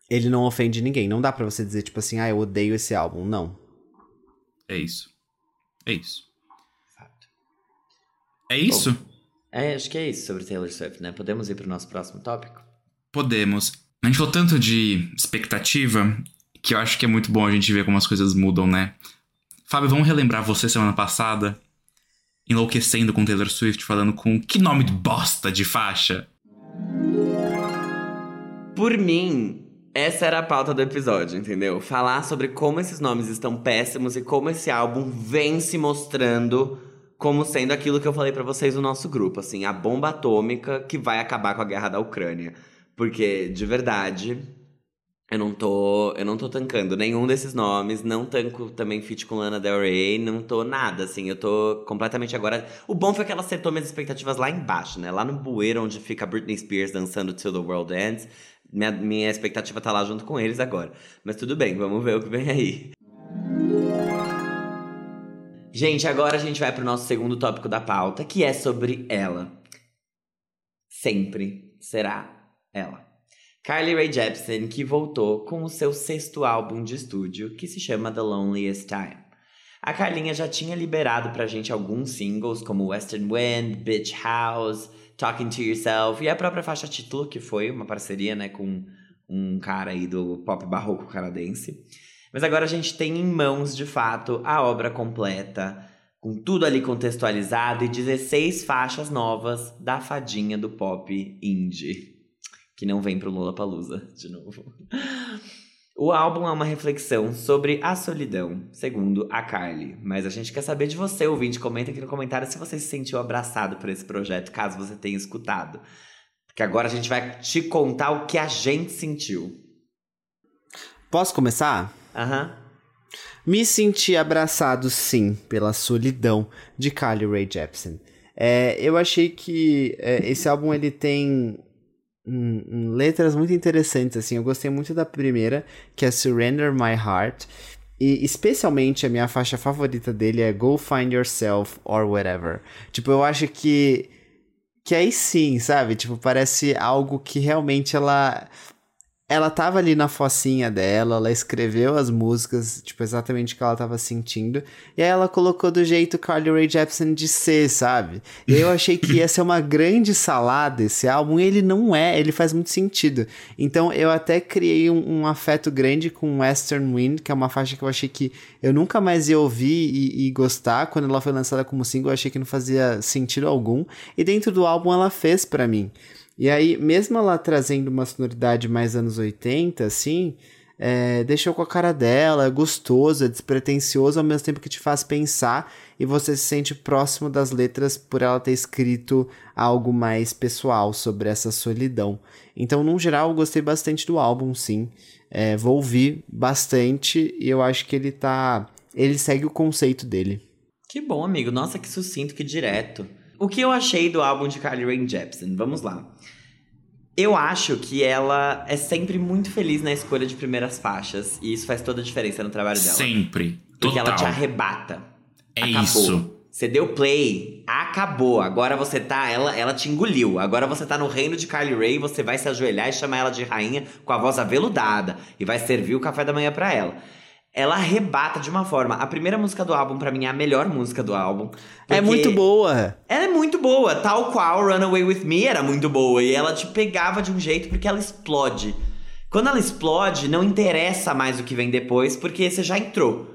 S2: Ele não ofende ninguém. Não dá pra você dizer, tipo assim, ah, eu odeio esse álbum. Não.
S3: É isso. É isso.
S1: Fato.
S3: É isso?
S1: É, acho que é isso sobre Taylor Swift, né? Podemos ir pro nosso próximo tópico?
S3: Podemos. A gente falou tanto de expectativa que eu acho que é muito bom a gente ver como as coisas mudam, né? Fábio, vamos relembrar você semana passada enlouquecendo com Taylor Swift, falando com que nome de bosta de faixa.
S1: Por mim, essa era a pauta do episódio, entendeu? Falar sobre como esses nomes estão péssimos e como esse álbum vem se mostrando como sendo aquilo que eu falei pra vocês no nosso grupo, assim, a bomba atômica que vai acabar com a guerra da Ucrânia. Porque, de verdade, eu não tô, eu não tô tancando nenhum desses nomes, não tanco também feat com Lana Del Rey, não tô nada, assim, eu tô completamente agora... O bom foi que ela acertou minhas expectativas lá embaixo, né? Lá no bueiro onde fica Britney Spears dançando Till the World Ends, minha, minha expectativa tá lá junto com eles agora. Mas tudo bem, vamos ver o que vem aí. Gente, agora a gente vai pro nosso segundo tópico da pauta, que é sobre ela. Sempre será ela. Carly Rae Jepsen, que voltou com o seu sexto álbum de estúdio, que se chama The Loneliest Time. A Carlinha já tinha liberado pra gente alguns singles, como Western Wind, Bitch House, Talking to Yourself, e a própria faixa título, que foi uma parceria né, com um cara aí do pop barroco canadense. Mas agora a gente tem em mãos, de fato, a obra completa, com tudo ali contextualizado e 16 faixas novas da fadinha do pop indie, que não vem pro Lollapalooza de novo. O álbum é uma reflexão sobre a solidão, segundo a Carly. Mas a gente quer saber de você, ouvinte. Comenta aqui no comentário se você se sentiu abraçado por esse projeto, caso você tenha escutado. Porque agora a gente vai te contar o que a gente sentiu.
S2: Posso começar?
S1: Aham.
S2: Me senti abraçado, sim, pela solidão de Carly Rae Jepsen. É, eu achei que é, esse álbum ele tem letras muito interessantes, assim. Eu gostei muito da primeira, que é Surrender My Heart. E especialmente a minha faixa favorita dele é Go Find Yourself or Whatever. Tipo, eu acho que. Que aí sim, sabe? Tipo, parece algo que realmente ela ela tava ali na focinha dela, ela escreveu as músicas, tipo, exatamente o que ela tava sentindo, e aí ela colocou do jeito Carly Rae Jepsen de ser, sabe? E eu achei que ia ser uma grande salada esse álbum, e ele não é, ele faz muito sentido. Então eu até criei um, um afeto grande com Western Wind, que é uma faixa que eu achei que eu nunca mais ia ouvir e, e gostar, quando ela foi lançada como single, eu achei que não fazia sentido algum, e dentro do álbum ela fez para mim. E aí, mesmo ela trazendo uma sonoridade mais anos 80, assim, é, deixou com a cara dela, é gostoso, é despretensioso, ao mesmo tempo que te faz pensar e você se sente próximo das letras por ela ter escrito algo mais pessoal sobre essa solidão. Então, no geral, eu gostei bastante do álbum, sim. É, vou ouvir bastante e eu acho que ele tá. Ele segue o conceito dele.
S1: Que bom, amigo. Nossa, que sucinto, que direto. O que eu achei do álbum de Carly Rae Jepsen? Vamos lá. Eu acho que ela é sempre muito feliz na escolha de primeiras faixas. E isso faz toda a diferença no trabalho dela.
S3: Sempre.
S1: Porque
S3: Total.
S1: ela te arrebata.
S3: É
S1: Acabou.
S3: isso.
S1: Você deu play, acabou. Agora você tá, ela, ela te engoliu. Agora você tá no reino de Carly Rae, você vai se ajoelhar e chamar ela de rainha com a voz aveludada e vai servir o café da manhã pra ela. Ela arrebata de uma forma. A primeira música do álbum pra mim é a melhor música do álbum.
S2: É muito boa.
S1: Ela é muito boa, tal qual Runaway With Me era muito boa e ela te pegava de um jeito porque ela explode. Quando ela explode, não interessa mais o que vem depois, porque você já entrou.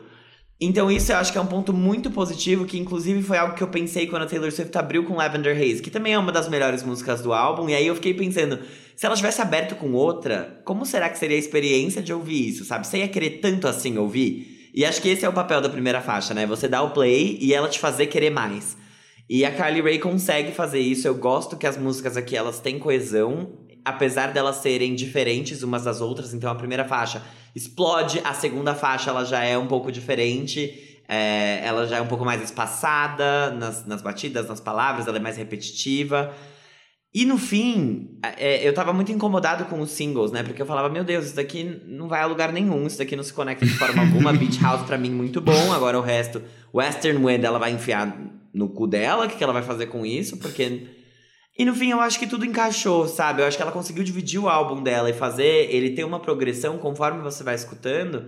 S1: Então isso eu acho que é um ponto muito positivo, que inclusive foi algo que eu pensei quando a Taylor Swift abriu com Lavender Haze, que também é uma das melhores músicas do álbum, e aí eu fiquei pensando, se ela tivesse aberto com outra, como será que seria a experiência de ouvir isso, sabe? Você ia querer tanto assim ouvir? E acho que esse é o papel da primeira faixa, né? Você dá o play e ela te fazer querer mais. E a Carly Rae consegue fazer isso. Eu gosto que as músicas aqui elas têm coesão, apesar delas serem diferentes umas das outras. Então a primeira faixa explode, a segunda faixa ela já é um pouco diferente. É, ela já é um pouco mais espaçada nas, nas batidas, nas palavras, ela é mais repetitiva. E no fim, é, eu tava muito incomodado com os singles, né? Porque eu falava, meu Deus, isso daqui não vai a lugar nenhum, isso daqui não se conecta de forma alguma. Beach House pra mim muito bom, agora o resto, Western Wind ela vai enfiar no cu dela, o que, que ela vai fazer com isso? Porque. E no fim eu acho que tudo encaixou, sabe? Eu acho que ela conseguiu dividir o álbum dela e fazer ele ter uma progressão conforme você vai escutando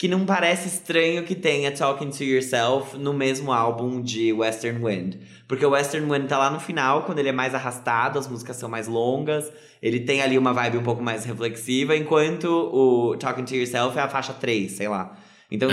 S1: que não parece estranho que tenha Talking to Yourself no mesmo álbum de Western Wind. Porque o Western Wind tá lá no final, quando ele é mais arrastado, as músicas são mais longas, ele tem ali uma vibe um pouco mais reflexiva, enquanto o Talking to Yourself é a faixa 3, sei lá. Então,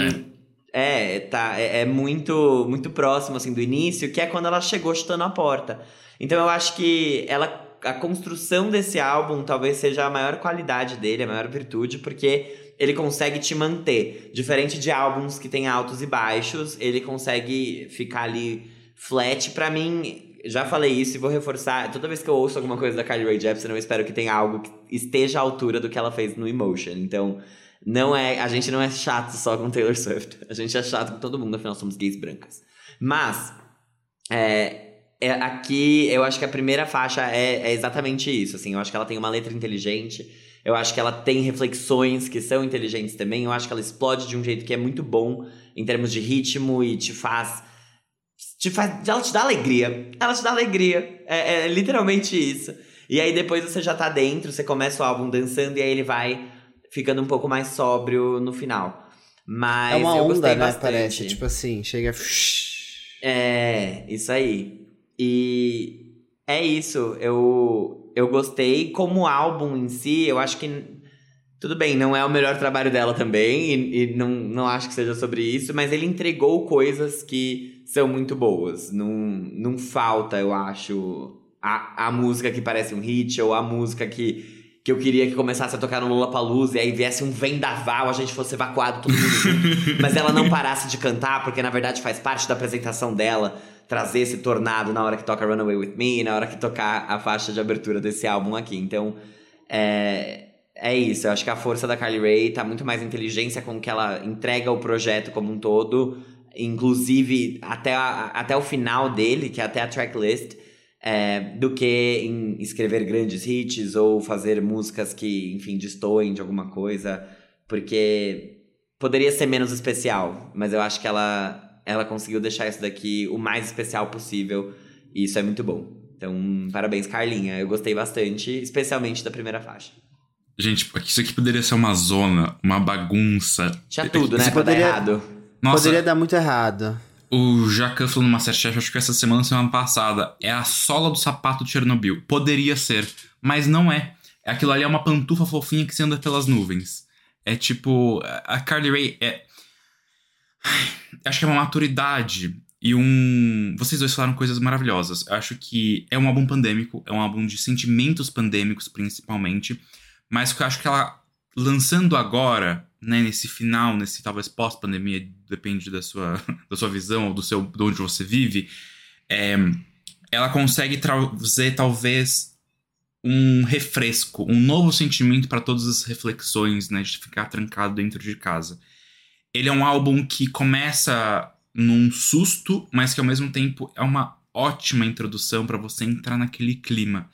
S1: é, é tá, é, é muito, muito próximo, assim, do início, que é quando ela chegou chutando a porta. Então eu acho que ela a construção desse álbum talvez seja a maior qualidade dele, a maior virtude, porque ele consegue te manter. Diferente de álbuns que tem altos e baixos, ele consegue ficar ali flat. Para mim, já falei isso e vou reforçar. Toda vez que eu ouço alguma coisa da Carly Rae Jepsen, eu espero que tenha algo que esteja à altura do que ela fez no Emotion. Então, não é, a gente não é chato só com Taylor Swift. A gente é chato com todo mundo, afinal somos gays brancas. Mas, é, é, aqui eu acho que a primeira faixa é, é exatamente isso. Assim, eu acho que ela tem uma letra inteligente eu acho que ela tem reflexões que são inteligentes também. Eu acho que ela explode de um jeito que é muito bom em termos de ritmo e te faz. Te faz ela te dá alegria. Ela te dá alegria. É, é literalmente isso. E aí depois você já tá dentro, você começa o álbum dançando e aí ele vai ficando um pouco mais sóbrio no final. Mas
S2: é uma
S1: eu
S2: onda, né?
S1: bastante.
S2: Parece. Tipo assim, chega.
S1: É, isso aí. E é isso. Eu eu gostei. Como álbum em si, eu acho que. Tudo bem, não é o melhor trabalho dela também, e, e, não, não acho que seja sobre isso, mas ele entregou coisas que são muito boas. Não, não falta, eu acho, a, a música que parece um hit, ou a música que, que eu queria que começasse a tocar no Lollapalooza, e aí viesse um vendaval, a gente fosse evacuado todo mundo mas ela não parasse de cantar, porque na verdade faz parte da apresentação dela trazer esse tornado na hora que toca Runaway With Me, na hora que tocar a faixa de abertura desse álbum aqui. Então, é, é isso. Eu acho que a força da Carly Rae tá muito mais inteligência com que ela entrega o projeto como um todo, inclusive até, a, até o final dele, que é até a tracklist, é, do que em escrever grandes hits ou fazer músicas que, enfim, destoem de alguma coisa, porque poderia ser menos especial, mas eu acho que ela ela conseguiu deixar isso daqui o mais especial possível. E isso é muito bom. Então, parabéns, Carlinha. Eu gostei bastante, especialmente da primeira faixa.
S3: Gente, isso aqui poderia ser uma zona, uma bagunça.
S1: Tinha tudo, né?
S2: Isso
S1: pra
S2: poderia-
S1: dar errado.
S3: Nossa,
S2: Poderia dar muito errado.
S3: o Jacan falou no Masterchef, acho que essa semana, semana passada, é a sola do sapato de Chernobyl. Poderia ser, mas não é. Aquilo ali é uma pantufa fofinha que se anda pelas nuvens. É tipo, a Carly Rae é... Acho que é uma maturidade e um... Vocês dois falaram coisas maravilhosas. Eu acho que é um álbum pandêmico, é um álbum de sentimentos pandêmicos, principalmente. Mas que eu acho que ela, lançando agora, né, nesse final, nesse talvez pós-pandemia, depende da sua, da sua visão ou do seu, de onde você vive, é, ela consegue trazer talvez um refresco, um novo sentimento para todas as reflexões, né, de ficar trancado dentro de casa. Ele é um álbum que começa num susto, mas que ao mesmo tempo é uma ótima introdução para você entrar naquele clima.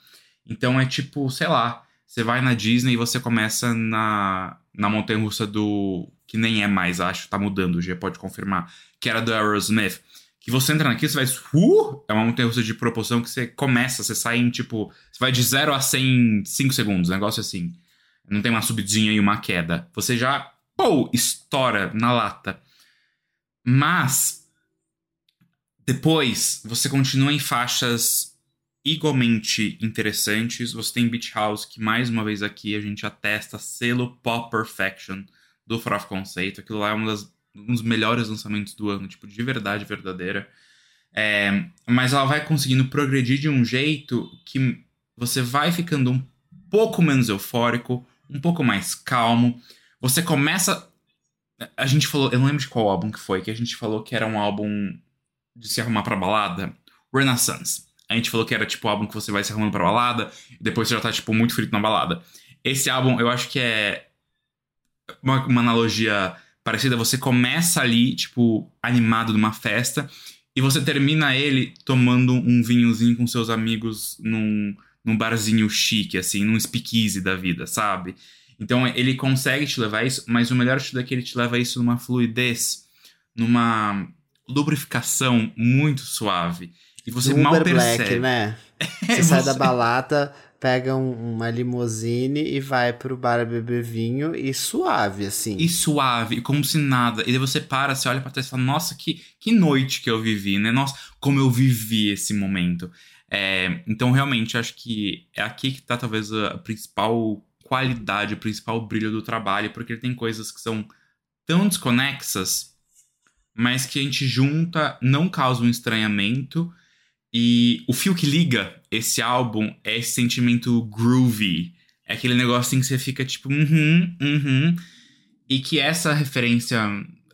S3: Então é tipo, sei lá, você vai na Disney e você começa na, na montanha russa do. que nem é mais, acho, tá mudando, já pode confirmar. Que era do Aerosmith. Que você entra naquilo, você vai. Uh, é uma montanha russa de proporção que você começa, você sai em tipo. Você vai de 0 a 100 em 5 segundos, negócio assim. Não tem uma subidinha e uma queda. Você já. Pô, estoura na lata. Mas. Depois, você continua em faixas igualmente interessantes. Você tem Beach House, que mais uma vez aqui a gente atesta selo Pop Perfection do of Conceito. Aquilo lá é uma das, um dos melhores lançamentos do ano, tipo, de verdade verdadeira. É, mas ela vai conseguindo progredir de um jeito que você vai ficando um pouco menos eufórico, um pouco mais calmo. Você começa. A gente falou, eu não lembro de qual álbum que foi, que a gente falou que era um álbum de se arrumar pra balada. Renaissance. A gente falou que era tipo o álbum que você vai se arrumando pra balada, e depois você já tá, tipo, muito frito na balada. Esse álbum, eu acho que é uma, uma analogia parecida. Você começa ali, tipo, animado numa festa, e você termina ele tomando um vinhozinho com seus amigos num, num barzinho chique, assim, num speakeasy da vida, sabe? Então ele consegue te levar isso, mas o melhor é que ele te leva isso numa fluidez, numa lubrificação muito suave. E você
S2: Uber
S3: mal
S2: Black,
S3: percebe.
S2: né?
S3: É,
S2: Você sai da balada, pega um- uma limusine e vai pro bar beber vinho e suave, assim.
S3: E suave, como se nada. E daí você para, você olha pra trás e fala, nossa, que, que noite que eu vivi, né? Nossa, como eu vivi esse momento. É, então, realmente, acho que é aqui que tá talvez a principal qualidade, o principal brilho do trabalho, porque tem coisas que são tão desconexas, mas que a gente junta, não causa um estranhamento. E o fio que liga esse álbum é esse sentimento groovy. É aquele negocinho que você fica tipo, uhum, uhum. E que essa referência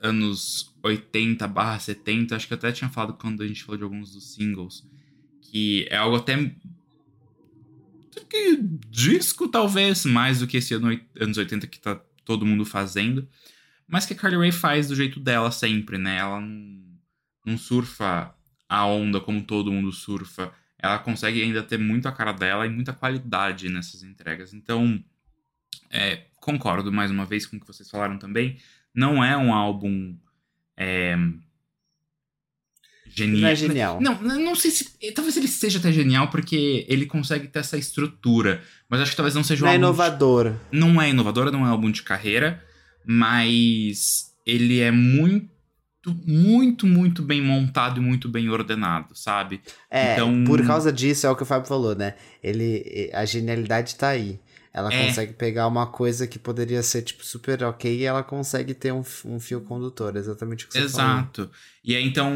S3: anos 80 barra 70, acho que eu até tinha falado quando a gente falou de alguns dos singles, que é algo até que disco talvez, mais do que esse ano, anos 80 que tá todo mundo fazendo, mas que a Carly Rae faz do jeito dela sempre, né? Ela não, não surfa a onda como todo mundo surfa. Ela consegue ainda ter muito a cara dela e muita qualidade nessas entregas. Então, é, concordo mais uma vez com o que vocês falaram também. Não é um álbum é, genial.
S2: Não é genial.
S3: Não, não sei se. Talvez ele seja até genial porque ele consegue ter essa estrutura. Mas acho que talvez não seja um
S2: Não é
S3: álbum. de-
S2: inovador.
S3: não é inovadora, não é um álbum de carreira, mas ele é muito, muito, muito bem montado e muito bem ordenado, sabe?
S2: É,
S3: Então-
S2: por causa disso, é o que o Fábio falou, né? Ele, a genialidade tá aí. Ela
S3: É.
S2: consegue pegar uma coisa que poderia ser, tipo, super ok e ela consegue ter um, um fio condutor, exatamente o que você falou.
S3: Exato. E aí, então,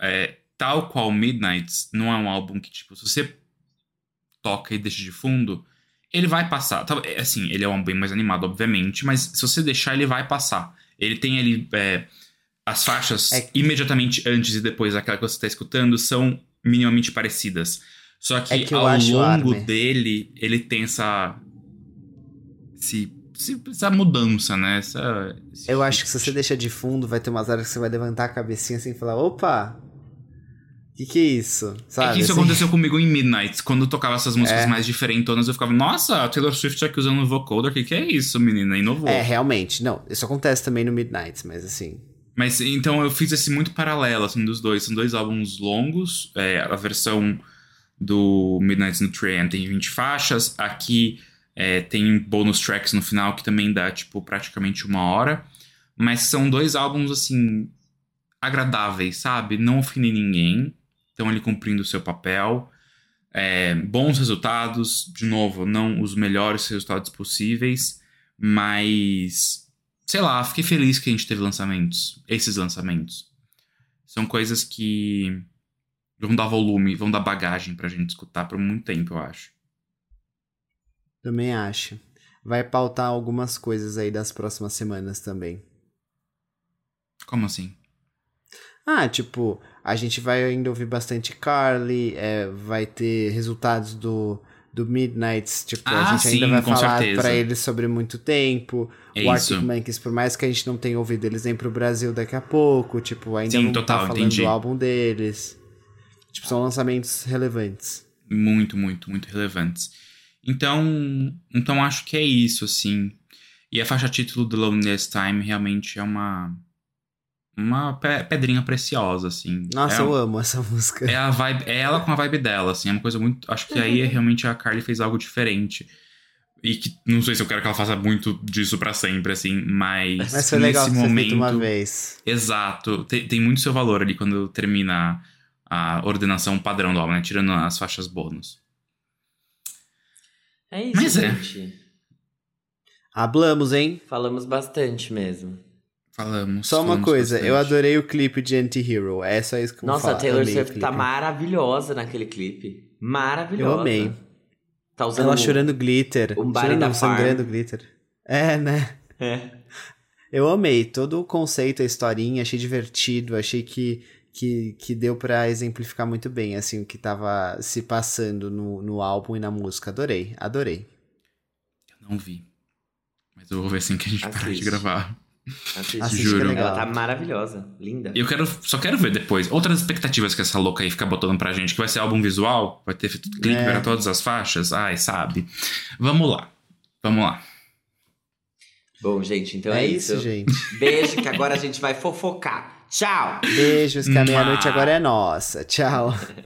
S3: é, tal qual Midnights, não é um álbum que, tipo, se você toca e deixa de fundo, ele vai passar. É, Assim, ele é um álbum bem mais animado, obviamente, mas se você deixar, ele vai passar. Ele tem ali. é, as faixas
S2: É-
S3: imediatamente antes e depois daquela que você está escutando são minimamente parecidas. Só que,
S2: É que
S3: ao longo dele, ele tem essa. Esse- essa mudança, né? Essa,
S2: Eu acho que se você deixa de fundo, vai ter umas horas que você vai levantar a cabecinha assim e falar: opa! O que, que é isso? Sabe?
S3: é que isso
S2: assim?
S3: aconteceu comigo em Midnight. Quando eu tocava essas músicas
S2: É.
S3: mais diferentonas, eu ficava, nossa, a Taylor Swift aqui usando o vocoder, o que, que é isso, menina? Inovou.
S2: É, realmente. Não, isso acontece também no Midnight, mas assim.
S3: Mas então eu fiz esse muito paralelo, assim, dos dois. São dois álbuns longos. É, a versão do Midnight no Train tem 20 faixas. Aqui é, tem bônus tracks no final que também dá, tipo, praticamente uma hora. Mas são dois álbuns, assim, agradáveis, sabe? Não ofendem ninguém. Estão ali cumprindo o seu papel. É, bons resultados. De novo, não os melhores resultados possíveis. Mas sei lá, fiquei feliz que a gente teve lançamentos, esses lançamentos. São coisas que vão dar volume, vão dar bagagem pra gente escutar por muito tempo, eu acho.
S2: Também acho. Vai pautar algumas coisas aí das próximas semanas também.
S3: Como assim?
S2: Ah, tipo, a gente vai ainda ouvir bastante Carly, é, vai ter resultados do, do Midnights, tipo, a
S3: Ah,
S2: gente ainda
S3: sim,
S2: vai
S3: com
S2: falar
S3: certeza.
S2: pra eles sobre muito tempo.
S3: É
S2: o
S3: isso.
S2: Arctic Monkeys, por mais que a gente não tenha ouvido eles nem pro Brasil daqui a pouco, tipo, ainda
S3: Sim,
S2: não
S3: total,
S2: tá falando
S3: entendi.
S2: do álbum deles. Tipo, são lançamentos relevantes.
S3: Muito, muito, muito relevantes. Então, então acho que é isso, assim. E a faixa título do Loneliest Time realmente é uma uma pe- pedrinha preciosa, assim.
S2: Nossa,
S3: é,
S2: eu amo essa música.
S3: é a vibe, é ela com a vibe dela, assim, é uma coisa muito, acho que aí realmente a Carly fez algo diferente. E que não sei se eu quero que ela faça muito disso pra sempre, assim, mas,
S2: Mas foi legal
S3: nesse momento,
S2: uma vez.
S3: Exato. Tem, tem muito seu valor ali quando termina a ordenação padrão do álbum, né? Tirando as faixas bônus.
S1: É isso,
S3: Mas é.
S1: gente.
S2: Hablamos, hein?
S1: Falamos bastante mesmo.
S3: Falamos.
S2: Só uma
S3: falamos
S2: coisa, eu
S3: bastante.
S2: adorei o clipe de Anti-Hero. É só isso que eu vou
S1: Nossa,
S2: falar.
S1: a Taylor Swift tá maravilhosa naquele clipe. Maravilhosa.
S2: Eu amei.
S1: Tá usando
S2: Ela
S1: um-
S2: chorando glitter.
S1: um
S2: chorando,
S1: da
S2: sangrando glitter. É, né?
S1: É.
S2: Eu amei todo o conceito, a historinha, achei divertido, achei que, que, que deu pra exemplificar muito bem, assim, o que tava se passando no, no álbum e na música. Adorei, adorei.
S3: Eu não vi. Mas eu vou ver assim que a gente parar de
S1: Assiste.
S3: gravar.
S1: Assiste.
S2: Assiste
S3: Juro.
S2: que é legal.
S1: Ela tá maravilhosa, linda.
S3: Eu quero, só quero ver depois. Outras expectativas que essa louca aí fica botando pra gente, que vai ser álbum visual, vai ter clipe
S2: É.
S3: para todas as faixas. Ai, sabe. Vamos lá. Vamos lá.
S1: Bom, gente, então
S2: é
S1: é,
S2: isso, gente.
S1: Beijo, que agora a gente vai fofocar. Tchau!
S2: Beijos, que a meia-noite agora é nossa. Tchau.